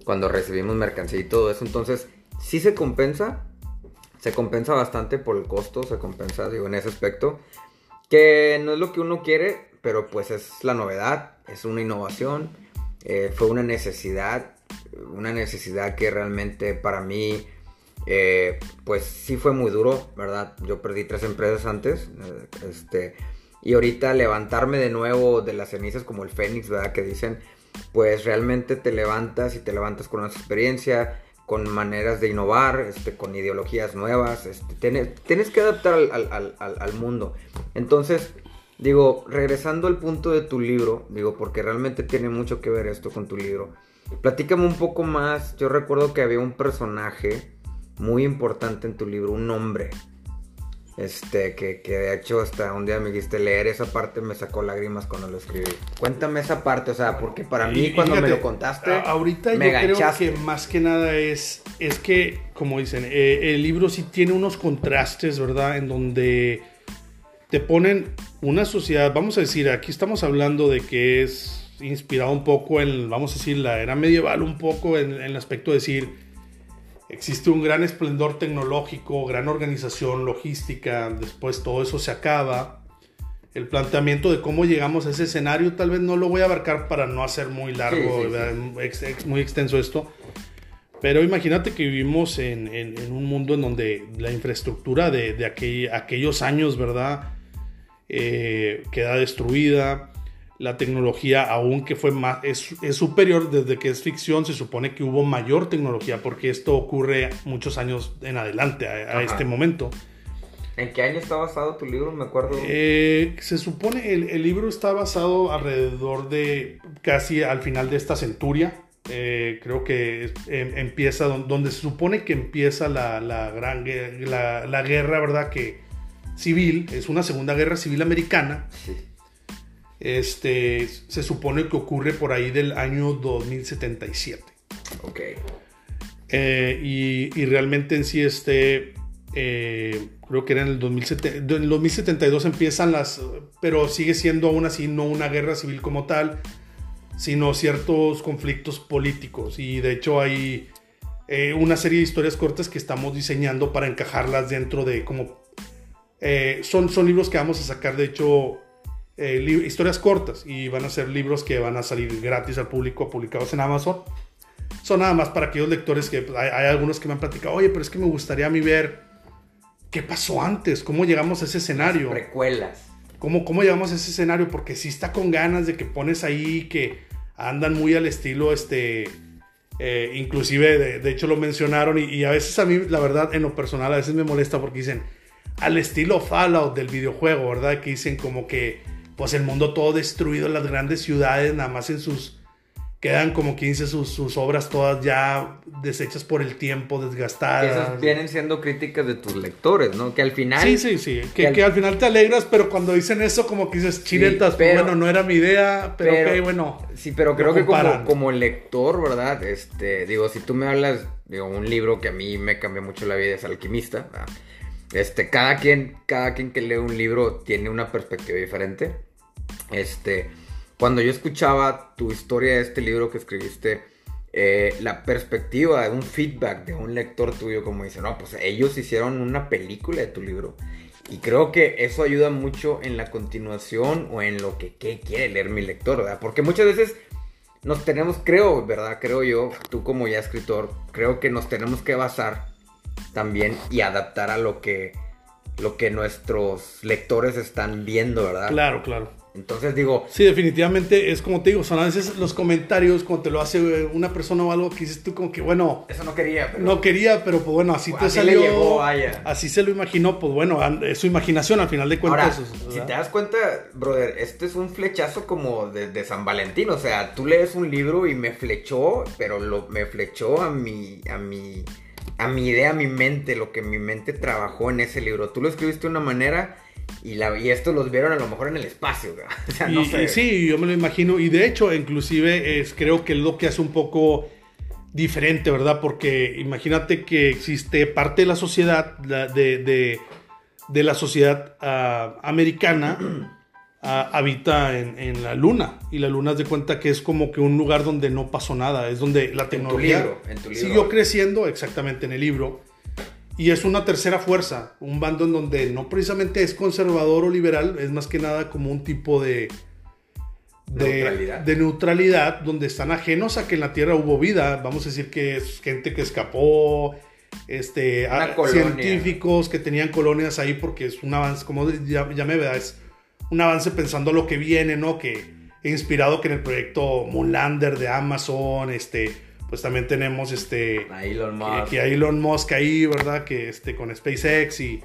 Cuando recibimos mercancía y todo eso. Entonces, sí se compensa, se compensa bastante por el costo, se compensa, digo, en ese aspecto. Que no es lo que uno quiere, pero pues es la novedad, es una innovación, eh, fue una necesidad, una necesidad que realmente para mí eh, pues sí fue muy duro, ¿verdad? Yo perdí tres empresas antes, eh, este, y ahorita levantarme de nuevo de las cenizas como el Fénix, ¿verdad? Que dicen, pues realmente te levantas y te levantas con una experiencia, con maneras de innovar, este, con ideologías nuevas, este, tienes, que adaptar al, al, mundo. Entonces, digo, regresando al punto de tu libro, digo, porque realmente tiene mucho que ver esto con tu libro, platícame un poco más, yo recuerdo que había un personaje, muy importante en tu libro, un nombre. Este, que, que, de hecho hasta un día me dijiste leer esa parte me sacó lágrimas cuando lo escribí. Cuéntame esa parte, o sea, porque para mí cuando me lo contaste, ahorita yo creo que más que nada es, es que, como dicen, eh, el libro sí tiene unos contrastes, ¿verdad? En donde te ponen una sociedad, vamos a decir, aquí estamos hablando de que es inspirado un poco en, vamos a decir, la era medieval, un poco en, en el aspecto de decir, existe un gran esplendor tecnológico, gran organización logística, después todo eso se acaba. El planteamiento de cómo llegamos a ese escenario tal vez no lo voy a abarcar para no hacer muy largo, muy extenso esto. Pero imagínate que vivimos en, un mundo en donde la infraestructura de, aquellos años, ¿verdad? Eh, queda destruida la tecnología, aunque fue más, es, superior desde que es ficción, se supone que hubo mayor tecnología, porque esto ocurre muchos años en adelante, a, este momento. ¿En qué año está basado tu libro? Me acuerdo. Eh, se supone el, el, libro está basado alrededor de casi al final de esta centuria. Eh, creo que em, empieza donde se supone que empieza la, la gran la, la, guerra, ¿verdad? Que civil, es una segunda guerra civil americana. Sí este, se supone que ocurre por ahí del año 2077. Ok. Eh, y, realmente en sí, este, eh, creo que era en el, 2072 empiezan las, pero sigue siendo aún así no una guerra civil como tal, sino ciertos conflictos políticos. Y de hecho hay eh, una serie de historias cortas que estamos diseñando para encajarlas dentro de como... son, son libros que vamos a sacar, de hecho, eh, historias cortas y van a ser libros que van a salir gratis al público publicados en Amazon. Son nada más para aquellos lectores que pues, hay, algunos que me han platicado, oye, pero es que me gustaría a mí ver qué pasó antes, cómo llegamos a ese escenario. Recuelas. ¿Cómo, ¿Cómo llegamos a ese escenario? Porque si está con ganas de que pones ahí que andan muy al estilo, este, eh, inclusive, de, hecho lo mencionaron y, y, a veces a mí, la verdad, en lo personal, a veces me molesta porque dicen, al estilo Fallout del videojuego, ¿verdad? Que dicen como que pues el mundo todo destruido, las grandes ciudades, nada más en sus, quedan como 15 sus, sus obras todas ya deshechas por el tiempo, desgastadas. Esas vienen siendo críticas de tus lectores, ¿no? Que al final... Sí, sí, sí, que, al... final te alegras, pero cuando dicen eso como que dices, chiletas, pues, bueno, no era mi idea, pero, ok, bueno. Sí, pero creo que como, como lector, ¿verdad? Este, digo, si tú me hablas, digo, un libro que a mí me cambió mucho la vida es Alquimista, Este, cada quien, cada quien que lee un libro tiene una perspectiva diferente. Este, cuando yo escuchaba tu historia de este libro que escribiste, eh, la perspectiva de un feedback de un lector tuyo, como dice, no, pues ellos hicieron una película de tu libro. Y creo que eso ayuda mucho en la continuación o en lo que, que quiere leer mi lector, ¿verdad? Porque muchas veces nos tenemos, creo, ¿verdad? Creo yo, tú como ya escritor, creo que nos tenemos que basar también y adaptar a lo que, lo que nuestros lectores están viendo, ¿verdad? Claro, claro. Entonces digo... Sí, definitivamente es como te digo, son a veces los comentarios cuando te lo hace eh, una persona o algo que dices tú como que, bueno... Eso no quería, pero... No quería, pero pues bueno, así, te salió... Le llegó, así se lo imaginó, pues bueno, es su imaginación al final de cuentas. Ahora, si te das cuenta, brother, este es un flechazo como de, de, San Valentín, o sea, tú lees un libro y me flechó, pero lo, me flechó a mi... A mi a mi idea, a mi mente, lo que mi mente trabajó en ese libro. Tú lo escribiste de una manera y, la, y esto los vieron a lo mejor en el espacio. O sea, no sé. sí, yo me lo imagino. Y de hecho, inclusive es, creo que es lo que hace un poco diferente, ¿verdad? Porque imagínate que existe parte de la sociedad, de, de, de la sociedad uh, americana habita en, la luna y la luna es de cuenta que es como que un lugar donde no pasó nada, es donde la tecnología siguió creciendo exactamente en el libro y es una tercera fuerza, un bando en donde no precisamente es conservador o liberal, es más que nada como un tipo de de neutralidad. de neutralidad donde están ajenos a que en la Tierra hubo vida, vamos a decir que es gente que escapó, este, científicos que tenían colonias ahí porque es un avance, como ya, ya me veas un avance pensando lo que viene, ¿no? Que inspirado que en el proyecto Moonlander de Amazon, este, pues también tenemos este a Elon Musk. Que, Elon Musk ahí, ¿verdad? Que este con SpaceX y,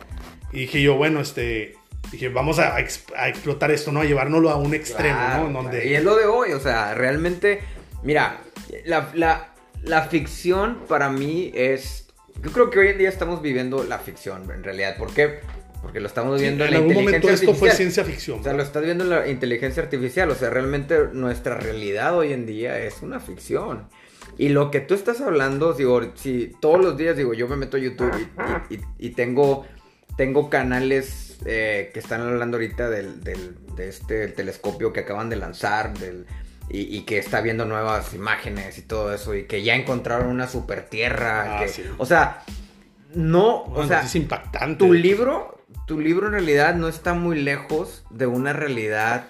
dije yo, bueno, este dije, vamos a, explotar esto, ¿no? A llevárnoslo a un extremo, ¿no? Donde... Y es lo de hoy, o sea, realmente, mira, la, la, la ficción para mí es, yo creo que hoy en día estamos viviendo la ficción, en realidad, ¿por qué? Porque lo estamos viendo en, la algún inteligencia momento esto fue ciencia ficción. O sea, lo estás viendo en la inteligencia artificial. O sea, realmente nuestra realidad hoy en día es una ficción. Y lo que tú estás hablando, digo, si todos los días, digo, yo me meto a YouTube y, tengo, tengo canales eh, que están hablando ahorita del, del de este telescopio que acaban de lanzar, del, y, que está viendo nuevas imágenes y todo eso, y que ya encontraron una super tierra. Ah, o sea, no, o sea, es impactante. Tu libro tu libro en realidad no está muy lejos de una realidad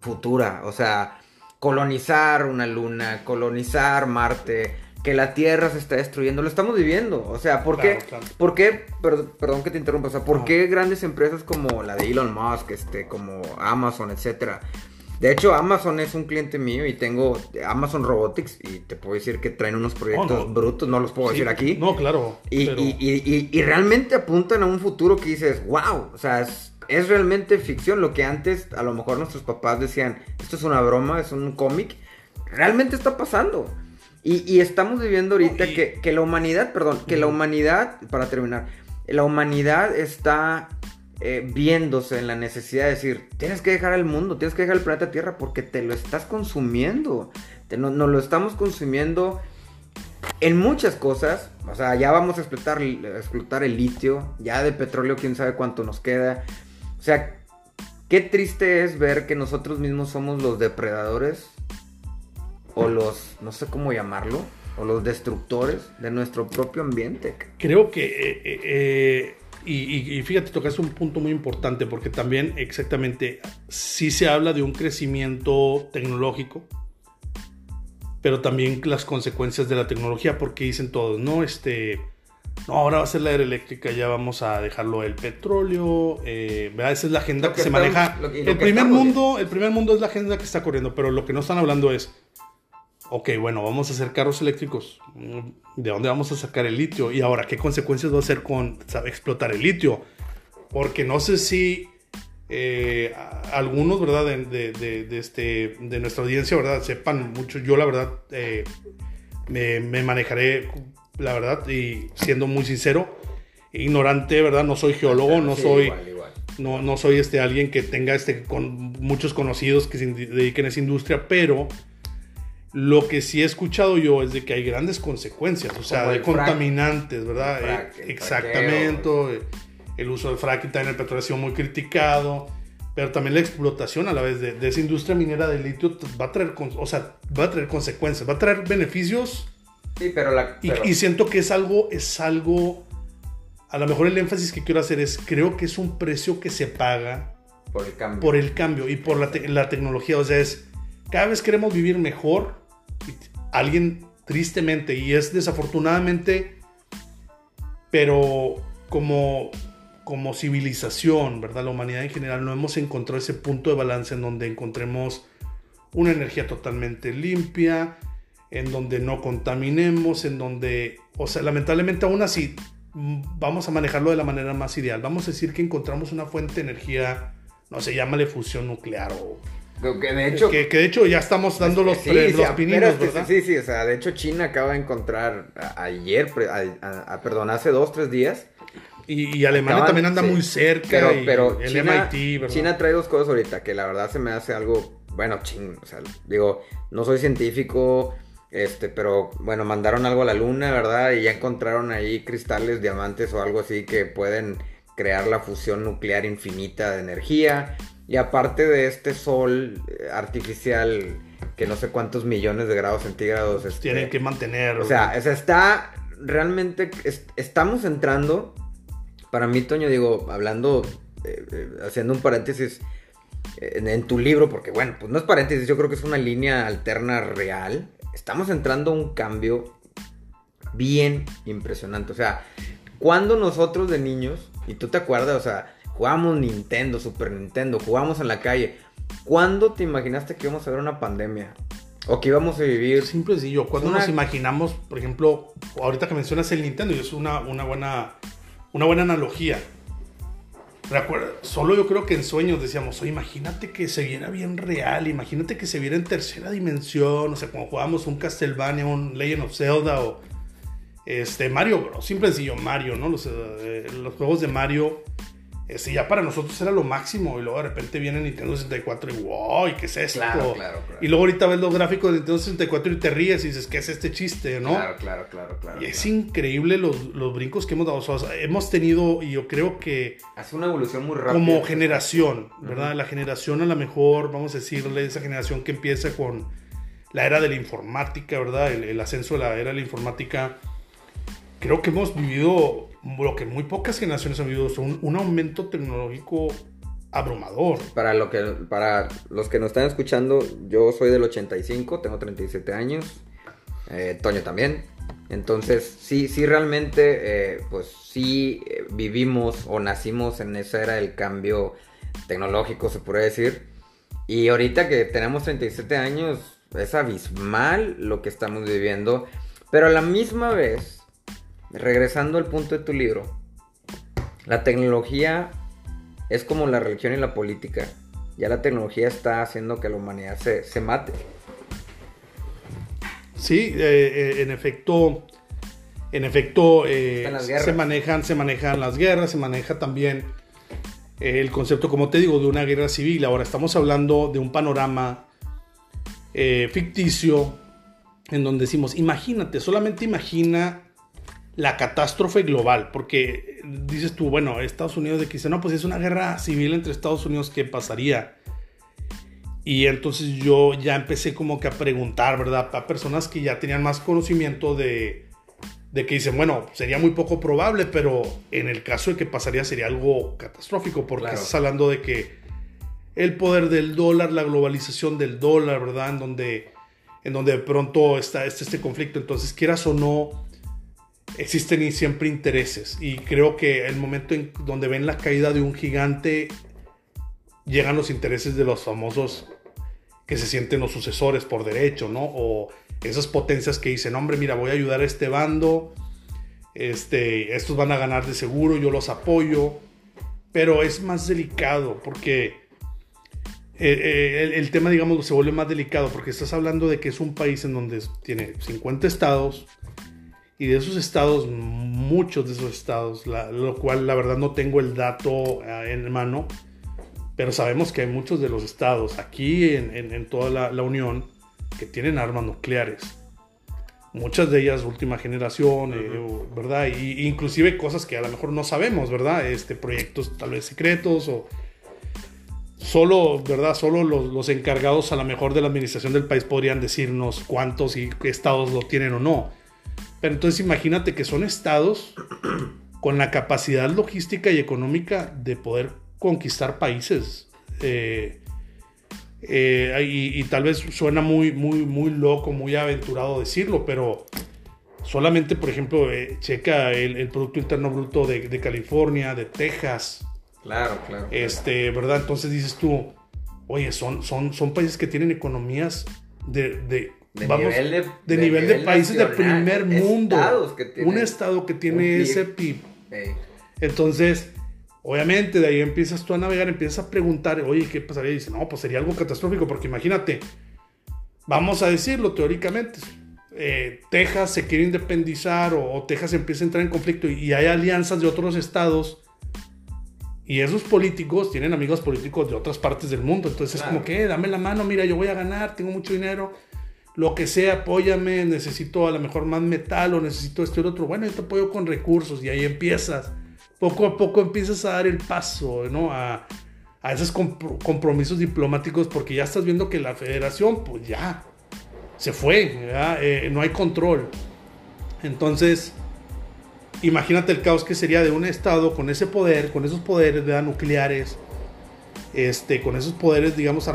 futura. O sea, colonizar una luna, colonizar Marte, que la Tierra se está destruyendo, lo estamos viviendo. O sea, ¿por qué? ¿Por qué? Perdón, que te interrumpa. O sea, ¿por qué grandes empresas como la de Elon Musk, este, como Amazon, etcétera? De hecho, Amazon es un cliente mío y tengo Amazon Robotics y te puedo decir que traen unos proyectos brutos, no los puedo decir aquí. No, claro. Y, realmente apuntan a un futuro que dices, wow, o sea, es, realmente ficción. Lo que antes a lo mejor nuestros papás decían, esto es una broma, es un cómic, realmente está pasando. Y, estamos viviendo ahorita que, que, la humanidad, perdón, que la humanidad, para terminar, la humanidad está eh, viéndose en la necesidad de decir, tienes que dejar el mundo, tienes que dejar el planeta Tierra porque te lo estás consumiendo. Te, no, lo estamos consumiendo en muchas cosas. O sea, ya vamos a explotar, explotar el litio, ya de petróleo quién sabe cuánto nos queda. O sea, qué triste es ver que nosotros mismos somos los depredadores o los, no sé cómo llamarlo, o los destructores de nuestro propio ambiente. Creo que eh, eh, y, fíjate, tocas un punto muy importante porque también exactamente sí se habla de un crecimiento tecnológico, pero también las consecuencias de la tecnología, porque dicen todos, no, este, no, ahora va a ser la era eléctrica, ya vamos a dejarlo el petróleo, eh, Esa es la agenda que, se maneja. el primer mundo, el primer mundo es la agenda que está corriendo, pero lo que no están hablando es, ok, bueno, vamos a hacer carros eléctricos. ¿De dónde vamos a sacar el litio? Y ahora, ¿qué consecuencias va a hacer con explotar el litio? Porque no sé si eh, algunos, ¿verdad? De, este, de nuestra audiencia, ¿verdad? Sepan mucho. Yo, la verdad, eh, me, manejaré, la verdad, y siendo muy sincero, ignorante, ¿verdad? No soy geólogo, no soy... No, no soy este, alguien que tenga este, con muchos conocidos que se dediquen a esa industria, pero lo que sí he escuchado yo es de que hay grandes consecuencias, o sea, de contaminantes, ¿verdad? Exactamente. El uso del fracking en el petróleo ha sido muy criticado, pero también la explotación a la vez de, esa industria minera de litio va a traer, o sea, va a traer consecuencias, va a traer beneficios. Sí, pero la... Y, siento que es algo, es algo a lo mejor el énfasis que quiero hacer es, creo que es un precio que se paga por el cambio. Por el cambio y por la, la tecnología. O sea, es, cada vez queremos vivir mejor. alguien tristemente, y es desafortunadamente, pero como, como civilización, ¿verdad? La humanidad en general no hemos encontrado ese punto de balance en donde encontremos una energía totalmente limpia, en donde no contaminemos, en donde, o sea, lamentablemente aún así mm, vamos a manejarlo de la manera más ideal. Vamos a decir que encontramos una fuente de energía, no sé, llámale fusión nuclear o... Que de hecho, que, de hecho ya estamos dando los, sí, los pininos, ¿verdad? Sí, sí, o sea, de hecho China acaba de encontrar ayer, perdón, hace dos, tres días. Y, Alemania también anda muy cerca. Pero, pero el China, MIT, ¿verdad? China trae dos cosas ahorita que la verdad se me hace algo, bueno, ching, o sea, digo, no soy científico, este, pero bueno, mandaron algo a la luna, ¿verdad? Y ya encontraron ahí cristales, diamantes o algo así que pueden crear la fusión nuclear infinita de energía. Y aparte de este sol eh, artificial que no sé cuántos millones de grados centígrados este, tienen que mantener. O sea, está realmente estamos entrando. Para mí, Toño, digo, hablando, eh, eh, haciendo un paréntesis en, en, tu libro, porque bueno, pues no es paréntesis, yo creo que es una línea alterna real estamos entrando a un cambio bien impresionante. O sea, cuando nosotros de niños, y tú te acuerdas, o sea, jugábamos Nintendo, Super Nintendo, jugábamos en la calle. ¿Cuándo te imaginaste que íbamos a ver una pandemia? O que íbamos a vivir. Simple y sencillo. ¿Cuándo nos imaginamos, por ejemplo, ahorita que mencionas el Nintendo, y es una, una, buena, una buena analogía solo yo creo que en sueños decíamos, oye, imagínate que se viera bien real, imagínate que se viera en tercera dimensión, o sea, como jugábamos un Castlevania, un Legend of Zelda o este Mario Bros, simple sencillo Mario, ¿no? Los, eh, los juegos de Mario este, ya para nosotros era lo máximo. Y luego de repente viene Nintendo 64 y wow, ¿qué es esto? Claro, claro, Y luego ahorita ves los gráficos de Nintendo 64 y te ríes y dices, ¿qué es este chiste? ¿no? Claro, claro, claro, claro. Y es increíble los, los, brincos que hemos dado. O sea, hemos tenido, y yo creo que. Hace una evolución muy rápida. Como generación, ¿verdad? La generación a lo mejor, vamos a decirle, esa generación que empieza con la era de la informática, ¿verdad? El, el ascenso de la era de la informática. Creo que hemos vivido lo que muy pocas generaciones han vivido, un, un aumento tecnológico abrumador. Para, lo que, para los que nos están escuchando, yo soy del 85, tengo 37 años, eh, Toño también. Entonces, sí, sí, realmente, eh, pues sí eh, vivimos o nacimos en esa era del cambio tecnológico, se puede decir. Y ahorita que tenemos 37 años, es abismal lo que estamos viviendo. Pero a la misma vez, regresando al punto de tu libro, la tecnología es como la religión y la política. Ya la tecnología está haciendo que la humanidad se, mate. Sí, eh, eh, en efecto, en efecto eh, se manejan, se manejan las guerras, se maneja también el concepto, como te digo, de una guerra civil. Ahora estamos hablando de un panorama ficticio en donde decimos, imagínate, solamente imagina la catástrofe global, porque dices tú, bueno, Estados Unidos de que no, pues es una guerra civil entre Estados Unidos, ¿qué pasaría? Y entonces yo ya empecé como que a preguntar, ¿verdad? A personas que ya tenían más conocimiento de, de que dicen, bueno, sería muy poco probable, pero en el caso de que pasaría sería algo catastrófico, porque estás hablando de que el poder del dólar, la globalización del dólar, ¿verdad? En donde, en donde de pronto está este conflicto, entonces quieras o no, existen siempre intereses y creo que el momento en donde ven la caída de un gigante llegan los intereses de los famosos que se sienten los sucesores por derecho, ¿no? O esas potencias que dicen, hombre, mira, voy a ayudar a este bando, este, estos van a ganar de seguro, yo los apoyo, pero es más delicado porque eh, eh, el, el, tema, digamos, se vuelve más delicado porque estás hablando de que es un país en donde tiene 50 estados, y de esos estados, muchos de esos estados, lo cual la verdad no tengo el dato eh, en mano, pero sabemos que hay muchos de los estados aquí en, toda la, Unión que tienen armas nucleares. Muchas de ellas última generación, eh, ¿verdad? Y, inclusive cosas que a lo mejor no sabemos, ¿verdad? Este, proyectos tal vez secretos o solo, ¿verdad? Solo los, los encargados a lo mejor de la administración del país podrían decirnos cuántos y qué estados lo tienen o no pero entonces imagínate que son estados con la capacidad logística y económica de poder conquistar países. Eh, eh, y, tal vez suena muy, muy, muy loco, muy aventurado decirlo, pero solamente, por ejemplo, eh, checa el, Producto Interno Bruto de, de, California, de Texas. Claro, claro. Este, ¿verdad? Entonces dices tú, oye, son, son, son países que tienen economías de, de de nivel de, de, nivel de países de primer mundo. un estado que tiene ese PIB. Entonces, obviamente, de ahí empiezas tú a navegar, empiezas a preguntar, oye, ¿qué pasaría? Y dice, no, pues sería algo catastrófico, porque imagínate, vamos a decirlo teóricamente, eh, Texas se quiere independizar o, Texas empieza a entrar en conflicto y, hay alianzas de otros estados. Y esos políticos tienen amigos políticos de otras partes del mundo. Entonces es como que, eh, dame la mano, mira, yo voy a ganar, tengo mucho dinero lo que sea, apóyame, necesito a lo mejor más metal o necesito esto y otro. Bueno, yo te apoyo con recursos y ahí empiezas. Poco a poco empiezas a dar el paso, ¿no? A, esos compromisos diplomáticos porque ya estás viendo que la federación, pues ya, se fue, eh, no hay control. Entonces, imagínate el caos que sería de un Estado con ese poder, con esos poderes nucleares, este, con esos poderes, digamos,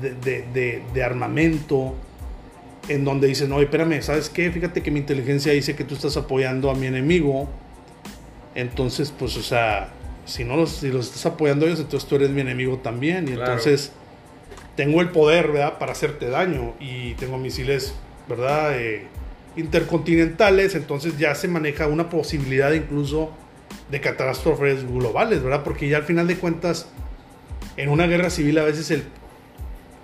de armamento, en donde dicen, no, espérame, ¿sabes qué? Fíjate que mi inteligencia dice que tú estás apoyando a mi enemigo. Entonces, pues, o sea, si no los, si los estás apoyando a ellos, entonces tú eres mi enemigo también. Y entonces tengo el poder, ¿verdad? Para hacerte daño. Y tengo misiles, ¿verdad? Eh, intercontinentales. Entonces ya se maneja una posibilidad incluso de catástrofes globales, ¿verdad? Porque ya al final de cuentas, en una guerra civil a veces el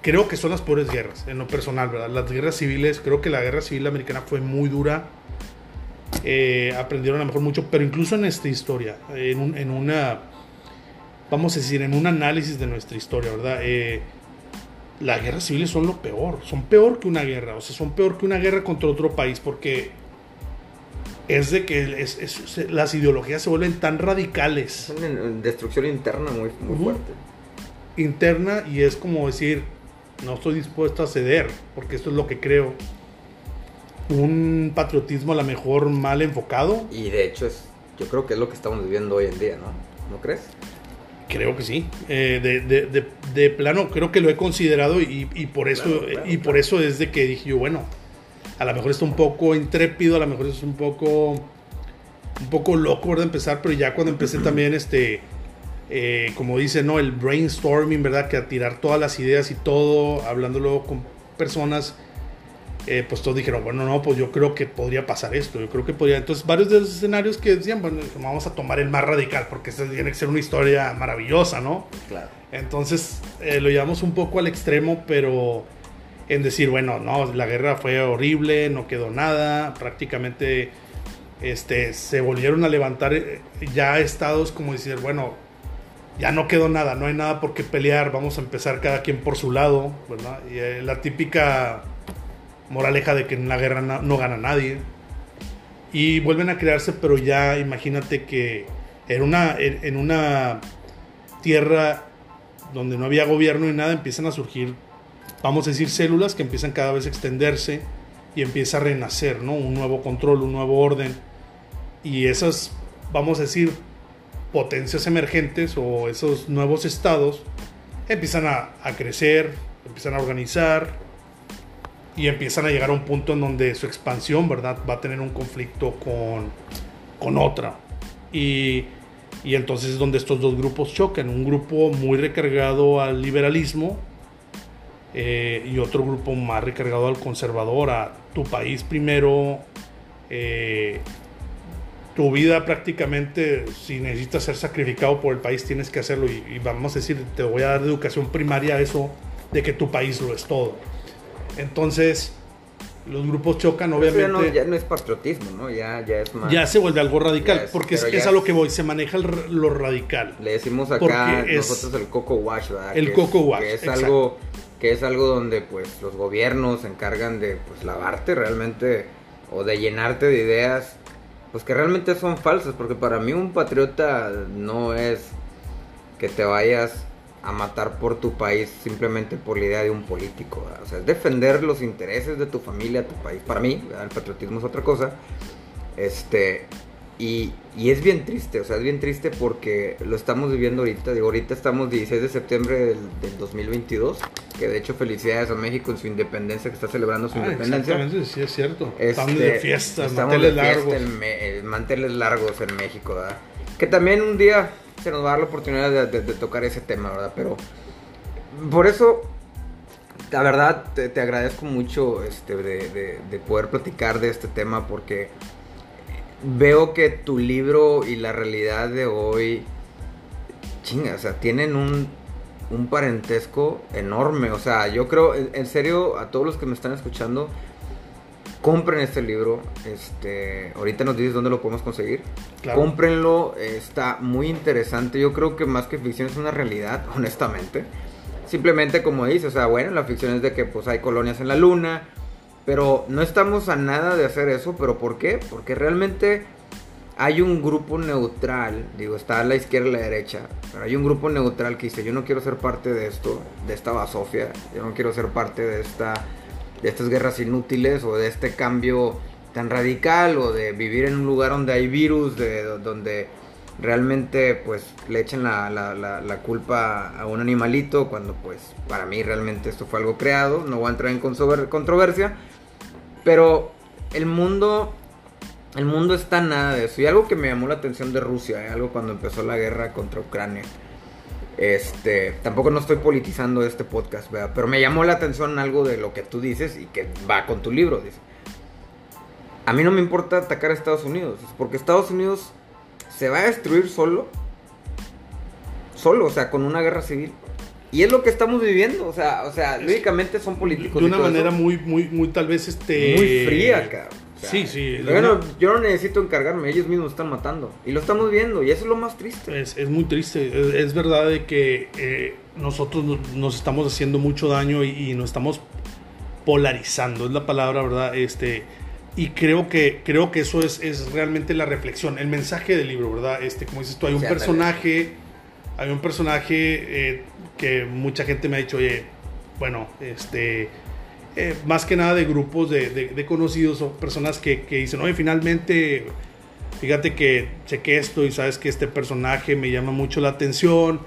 creo que son las peores guerras, en lo personal, ¿verdad? Las guerras civiles, creo que la guerra civil americana fue muy dura. Eh, aprendieron a lo mejor mucho, pero incluso en esta historia, en, una, vamos a decir, en un análisis de nuestra historia, ¿verdad? Eh, las guerras civiles son lo peor, son peor que una guerra, o sea, son peor que una guerra contra otro país, porque es de que las ideologías se vuelven tan radicales. destrucción interna muy, muy fuerte. Interna y es como decir, no estoy dispuesto a ceder, porque esto es lo que creo. Un patriotismo a lo mejor mal enfocado. Y de hecho es, yo creo que es lo que estamos viviendo hoy en día, ¿no? ¿No crees? Creo que sí. Eh, de, de, de, plano, creo que lo he considerado y, y por eso y por eso es de que dije yo, bueno, a lo mejor está un poco intrépido, a lo mejor es un poco un poco loco de empezar, pero ya cuando empecé también este eh, como dice, ¿no? El brainstorming, ¿verdad? Que a tirar todas las ideas y todo, hablándolo con personas, eh, pues todos dijeron, bueno, no, pues yo creo que podría pasar esto, yo creo que podría. Entonces, varios de los escenarios que decían, bueno, vamos a tomar el más radical, porque esto tiene que ser una historia maravillosa, ¿no? Claro. Entonces, eh, lo llevamos un poco al extremo, pero en decir, bueno, no, la guerra fue horrible, no quedó nada, prácticamente este, se volvieron a levantar ya estados como decir, bueno, ya no quedó nada, no hay nada por qué pelear, vamos a empezar cada quien por su lado. Y eh, la típica moraleja de que en la guerra no, gana nadie. Y vuelven a crearse, pero ya imagínate que en una, en, una tierra donde no había gobierno y nada, empiezan a surgir, vamos a decir, células que empiezan cada vez a extenderse y empieza a renacer, ¿no? Un nuevo control, un nuevo orden. Y esas, vamos a decir, potencias emergentes o esos nuevos estados empiezan a, crecer, empiezan a organizar y empiezan a llegar a un punto en donde su expansión, ¿verdad? Va a tener un conflicto con, con otra. Y, y entonces es donde estos dos grupos chocan. Un grupo muy recargado al liberalismo eh, y otro grupo más recargado al conservador, a tu país primero, eh, tu vida prácticamente, si necesitas ser sacrificado por el país, tienes que hacerlo. Y, vamos a decir, te voy a dar educación primaria eso de que tu país lo es todo. Entonces, los grupos chocan, obviamente. Ya no, es patriotismo, ¿no? Ya, ya es más. Ya se vuelve algo radical, porque es, es, a lo que voy, se maneja lo radical. Le decimos acá nosotros el coco wash, ¿verdad? El coco wash. Que es algo que es algo donde pues los gobiernos se encargan de pues lavarte realmente o de llenarte de ideas pues que realmente son falsas, porque para mí un patriota no es que te vayas a matar por tu país simplemente por la idea de un político, o sea, es defender los intereses de tu familia, tu país. Para mí, el patriotismo es otra cosa. Este, Y, y, es bien triste, o sea, es bien triste porque lo estamos viviendo ahorita. Digo, ahorita estamos 16 de septiembre del, del 2022, que de hecho felicidades a México en su independencia, que está celebrando su Ah, independencia. exactamente, sí es cierto. Este, estamos de fiesta, estamos manteles de fiesta largos. me- eh, manteles largos en México, ¿verdad? Que también un día se nos va a dar la oportunidad de, de- de tocar ese tema, ¿verdad? Pero por eso, la verdad, te, te agradezco mucho este, de, de- de poder platicar de este tema porque veo que tu libro y la realidad de hoy, chinga, o sea, tienen un, un parentesco enorme. O sea, yo creo, en, en serio, a todos los que me están escuchando, compren este libro. Este, ahorita nos dices dónde lo podemos conseguir. Claro. Cómprenlo, está muy interesante. Yo creo que más que ficción es una realidad, honestamente. Simplemente como dice, o sea, bueno, la ficción es de que pues hay colonias en la luna, pero no estamos a nada de hacer eso, pero ¿por qué? Porque realmente hay un grupo neutral, digo, está a la izquierda y la derecha, pero hay un grupo neutral que dice, yo no quiero ser parte de esto, de esta basofia, yo no quiero ser parte de esta de estas guerras inútiles o de este cambio tan radical o de vivir en un lugar donde hay virus, de donde realmente pues le echen la, la, la, la culpa a un animalito cuando pues para mí realmente esto fue algo creado, no voy a entrar en controver- controversia, pero el mundo el mundo está nada de eso. Y algo que me llamó la atención de Rusia, ¿eh? algo cuando empezó la guerra contra Ucrania. Este, tampoco no estoy politizando este podcast, pero me llamó la atención algo de lo que tú dices y que va con tu libro, dice. A mí no me importa atacar a Estados Unidos, porque Estados Unidos se va a destruir solo, solo, o sea, con una guerra civil. Y es lo que estamos viviendo, o sea, o sea, lógicamente son políticos. de una manera eso. muy, muy, muy tal vez este. muy fría, cabrón. O sea, Sí, sí, Bueno, una- yo no necesito encargarme, ellos mismos están matando. Y lo estamos viendo, y eso es lo más triste. Es, es muy triste. Es, es verdad de que eh, nosotros nos- nos estamos haciendo mucho daño y, y nos estamos polarizando, es la palabra, ¿verdad? Este, y creo que, creo que eso es, es realmente la reflexión, el mensaje del libro, ¿verdad? Este, como dices tú, hay un Sí, personaje, hay un personaje eh, que mucha gente me ha dicho, oye, bueno, este, eh, más que nada de grupos de, de- de conocidos o personas que, que dicen, oye, finalmente, fíjate que chequé esto y sabes que este personaje me llama mucho la atención.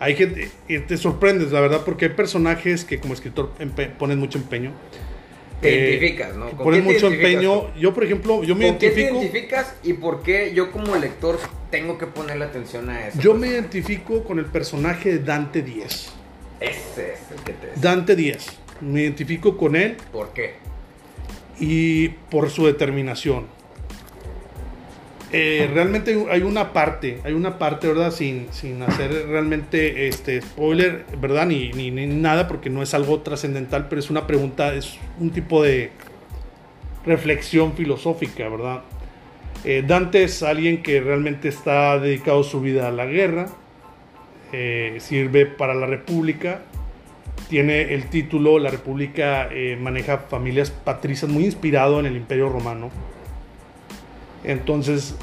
Hay gente, y te sorprendes, la verdad, porque hay personajes que como escritor ponen mucho empeño. Te Eh, identificas, ¿no? ¿Con Ponen qué te mucho empeño. Yo, por ejemplo, yo me ¿Con qué te identifico. identificas y por qué yo como lector tengo que ponerle atención a eso? Yo me identifico con el personaje de Dante 10. Ese es el que te... Dante 10. Me identifico con él ¿Por qué? y por su determinación. Eh, realmente hay- hay una parte, hay una parte, ¿verdad? Sin, sin hacer realmente este spoiler, ¿verdad? Ni, ni, ni nada, porque no es algo trascendental, pero es una pregunta, es un tipo de reflexión filosófica, ¿verdad? Eh, Dante es alguien que realmente está dedicado su vida a la guerra, eh, sirve para la República, tiene el título, la República eh, maneja familias patricias muy inspirado en el Imperio Romano. Entonces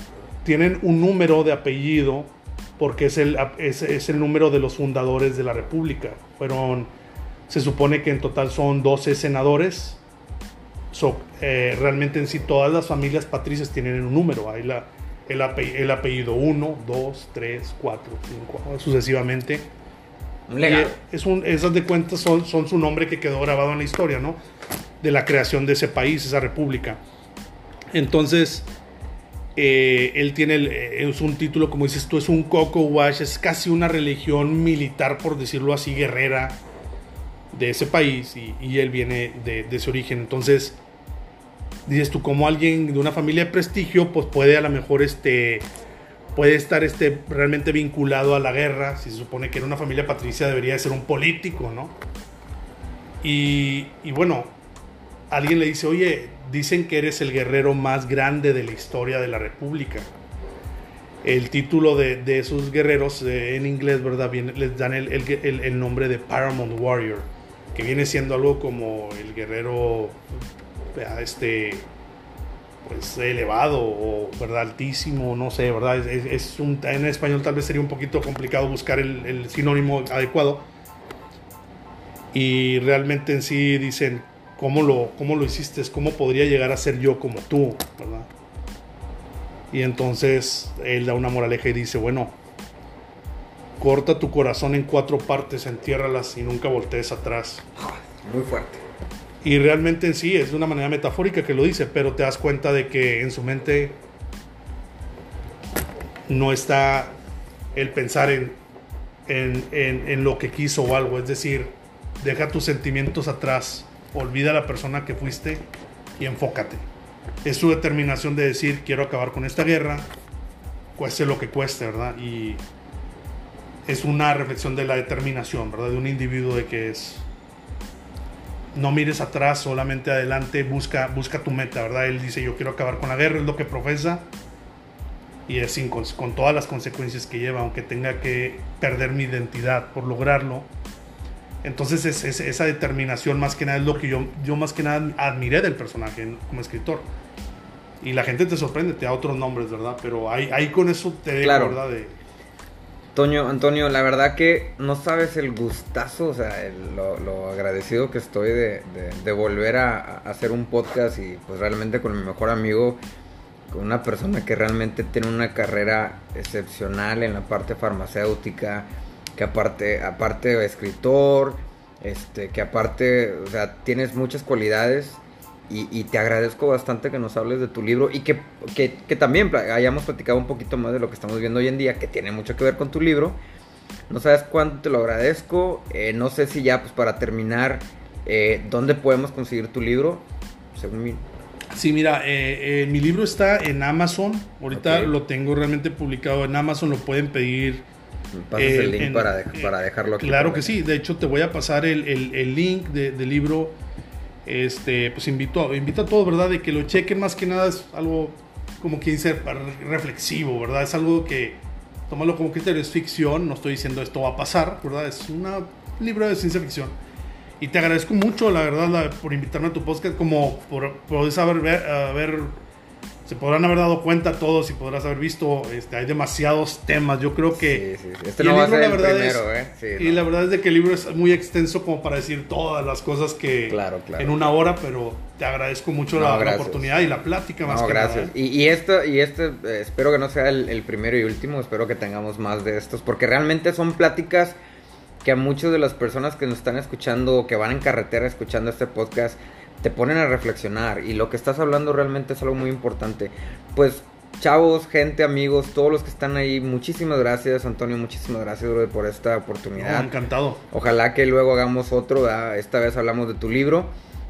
tienen un número de apellido porque es el, es, el número de los fundadores de la República. Fueron, se supone que en total son 12 senadores. So, eh, realmente en sí todas las familias patricias tienen un número. Hay la, el, ape- el apellido 1, 2, 3, 4, 5, sucesivamente. Un legado. Y es un, esas de cuentas son, son su nombre que quedó grabado en la historia, ¿no? De la creación de ese país, esa república. Entonces, eh, él tiene, el- eh, es un título, como dices tú, es un Coco Wash, es casi una religión militar, por decirlo así, guerrera de ese país, y, él viene de, ese origen. Entonces, dices tú, como alguien de una familia de prestigio, pues puede a lo mejor este puede estar este, realmente vinculado a la guerra, si se supone que en una familia patricia debería de ser un político, ¿no? Y, y bueno, alguien le dice, oye, dicen que eres el guerrero más grande de la historia de la República. El título de, de esos guerreros eh, en inglés, ¿verdad? Viene- les dan el- el nombre de Paramount Warrior, que viene siendo algo como el guerrero, este, pues elevado o verdad altísimo no sé verdad es- es un, en español tal vez sería un poquito complicado buscar el, el sinónimo adecuado. Y realmente en sí dicen cómo lo cómo lo hiciste cómo podría llegar a ser yo como tú verdad Y entonces él da una moraleja y dice, bueno, corta tu corazón en cuatro partes, entiérralas y nunca voltees atrás. Muy fuerte. Y realmente en sí es de una manera metafórica que lo dice, pero te das cuenta de que en su mente no está el pensar en, en, en, lo que quiso o algo. Es decir, deja tus sentimientos atrás, olvida a la persona que fuiste y enfócate. Es su determinación de decir, quiero acabar con esta guerra, cueste lo que cueste, ¿verdad? Y es una reflexión de la determinación, ¿verdad? De un individuo de que es... No mires atrás, solamente adelante, busca, busca tu meta, ¿verdad? Él dice, yo quiero acabar con la guerra, es lo que profesa. Y es sin, con, todas las consecuencias que lleva, aunque tenga que perder mi identidad por lograrlo. Entonces es, esa determinación más que nada es lo que yo, yo más que nada admiré del personaje como escritor. Y la gente te sorprende, te da otros nombres, ¿verdad? Pero ahí, ahí con eso te ¿verdad? De, Toño, Antonio, la verdad que no sabes el gustazo, o sea, lo, agradecido que estoy de, volver a, hacer un podcast y pues realmente con mi mejor amigo, con una persona que realmente tiene una carrera excepcional en la parte farmacéutica, que aparte, aparte escritor, este, que aparte, o sea, tienes muchas cualidades y, te agradezco bastante que nos hables de tu libro y que, que, también hayamos platicado un poquito más de lo que estamos viendo hoy en día, que tiene mucho que ver con tu libro. No sabes cuánto te lo agradezco. Eh, no sé si ya, pues para terminar, eh, ¿dónde podemos conseguir tu libro? Según mi... Sí, mira, eh, mi libro está en Amazon. Ahorita lo tengo realmente publicado en Amazon. Lo pueden pedir. Pasas el link para, para, dejarlo aquí. Claro que sí. De hecho, te voy a pasar el, el, el link de, del libro este, pues invito, invito a todos, ¿verdad? De que lo chequen más que nada es algo como quien dice reflexivo, ¿verdad? Es algo que tómalo como criterio, es ficción, no estoy diciendo esto va a pasar, ¿verdad? Es un libro de ciencia ficción. Y te agradezco mucho, la verdad, por invitarme a tu podcast, como por, por saber ver, ver se podrán haber dado cuenta todos y podrás haber visto, este, hay demasiados temas. Yo creo que. Sí, sí. Este no va a ser el primero, ¿eh? Sí, y la verdad es de que el libro es muy extenso como para decir todas las cosas que. Claro, claro. En una hora, pero te agradezco mucho la, oportunidad y la plática más no, que gracias. Nada, ¿eh? y, y, esto, y este, eh, espero que no sea el, el primero y último, espero que tengamos más de estos, porque realmente son pláticas que a muchas de las personas que nos están escuchando o que van en carretera escuchando este podcast te ponen a reflexionar y lo que estás hablando realmente es algo muy importante. Pues chavos, gente, amigos, todos los que están ahí, muchísimas gracias Antonio, muchísimas gracias por esta oportunidad. encantado. Ojalá que luego hagamos otro, esta vez hablamos de tu libro.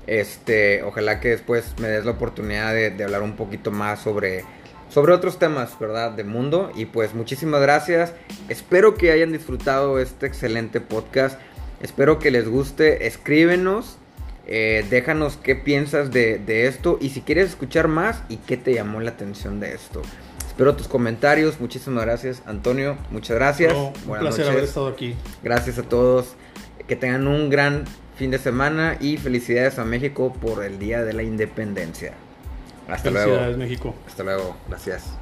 Este, ojalá que después me des la oportunidad de, hablar un poquito más sobre, sobre otros temas, ¿verdad? De mundo. Y pues muchísimas gracias. Espero que hayan disfrutado este excelente podcast. Espero que les guste. Escríbenos eh, déjanos qué piensas de, esto y si quieres escuchar más y qué te llamó la atención de esto. Espero tus comentarios. Muchísimas gracias, Antonio. Muchas gracias. un placer haber estado aquí. Gracias a todos. Que tengan un gran fin de semana y felicidades a México por el Día de la Independencia. Hasta felicidades, México. Hasta luego. Gracias.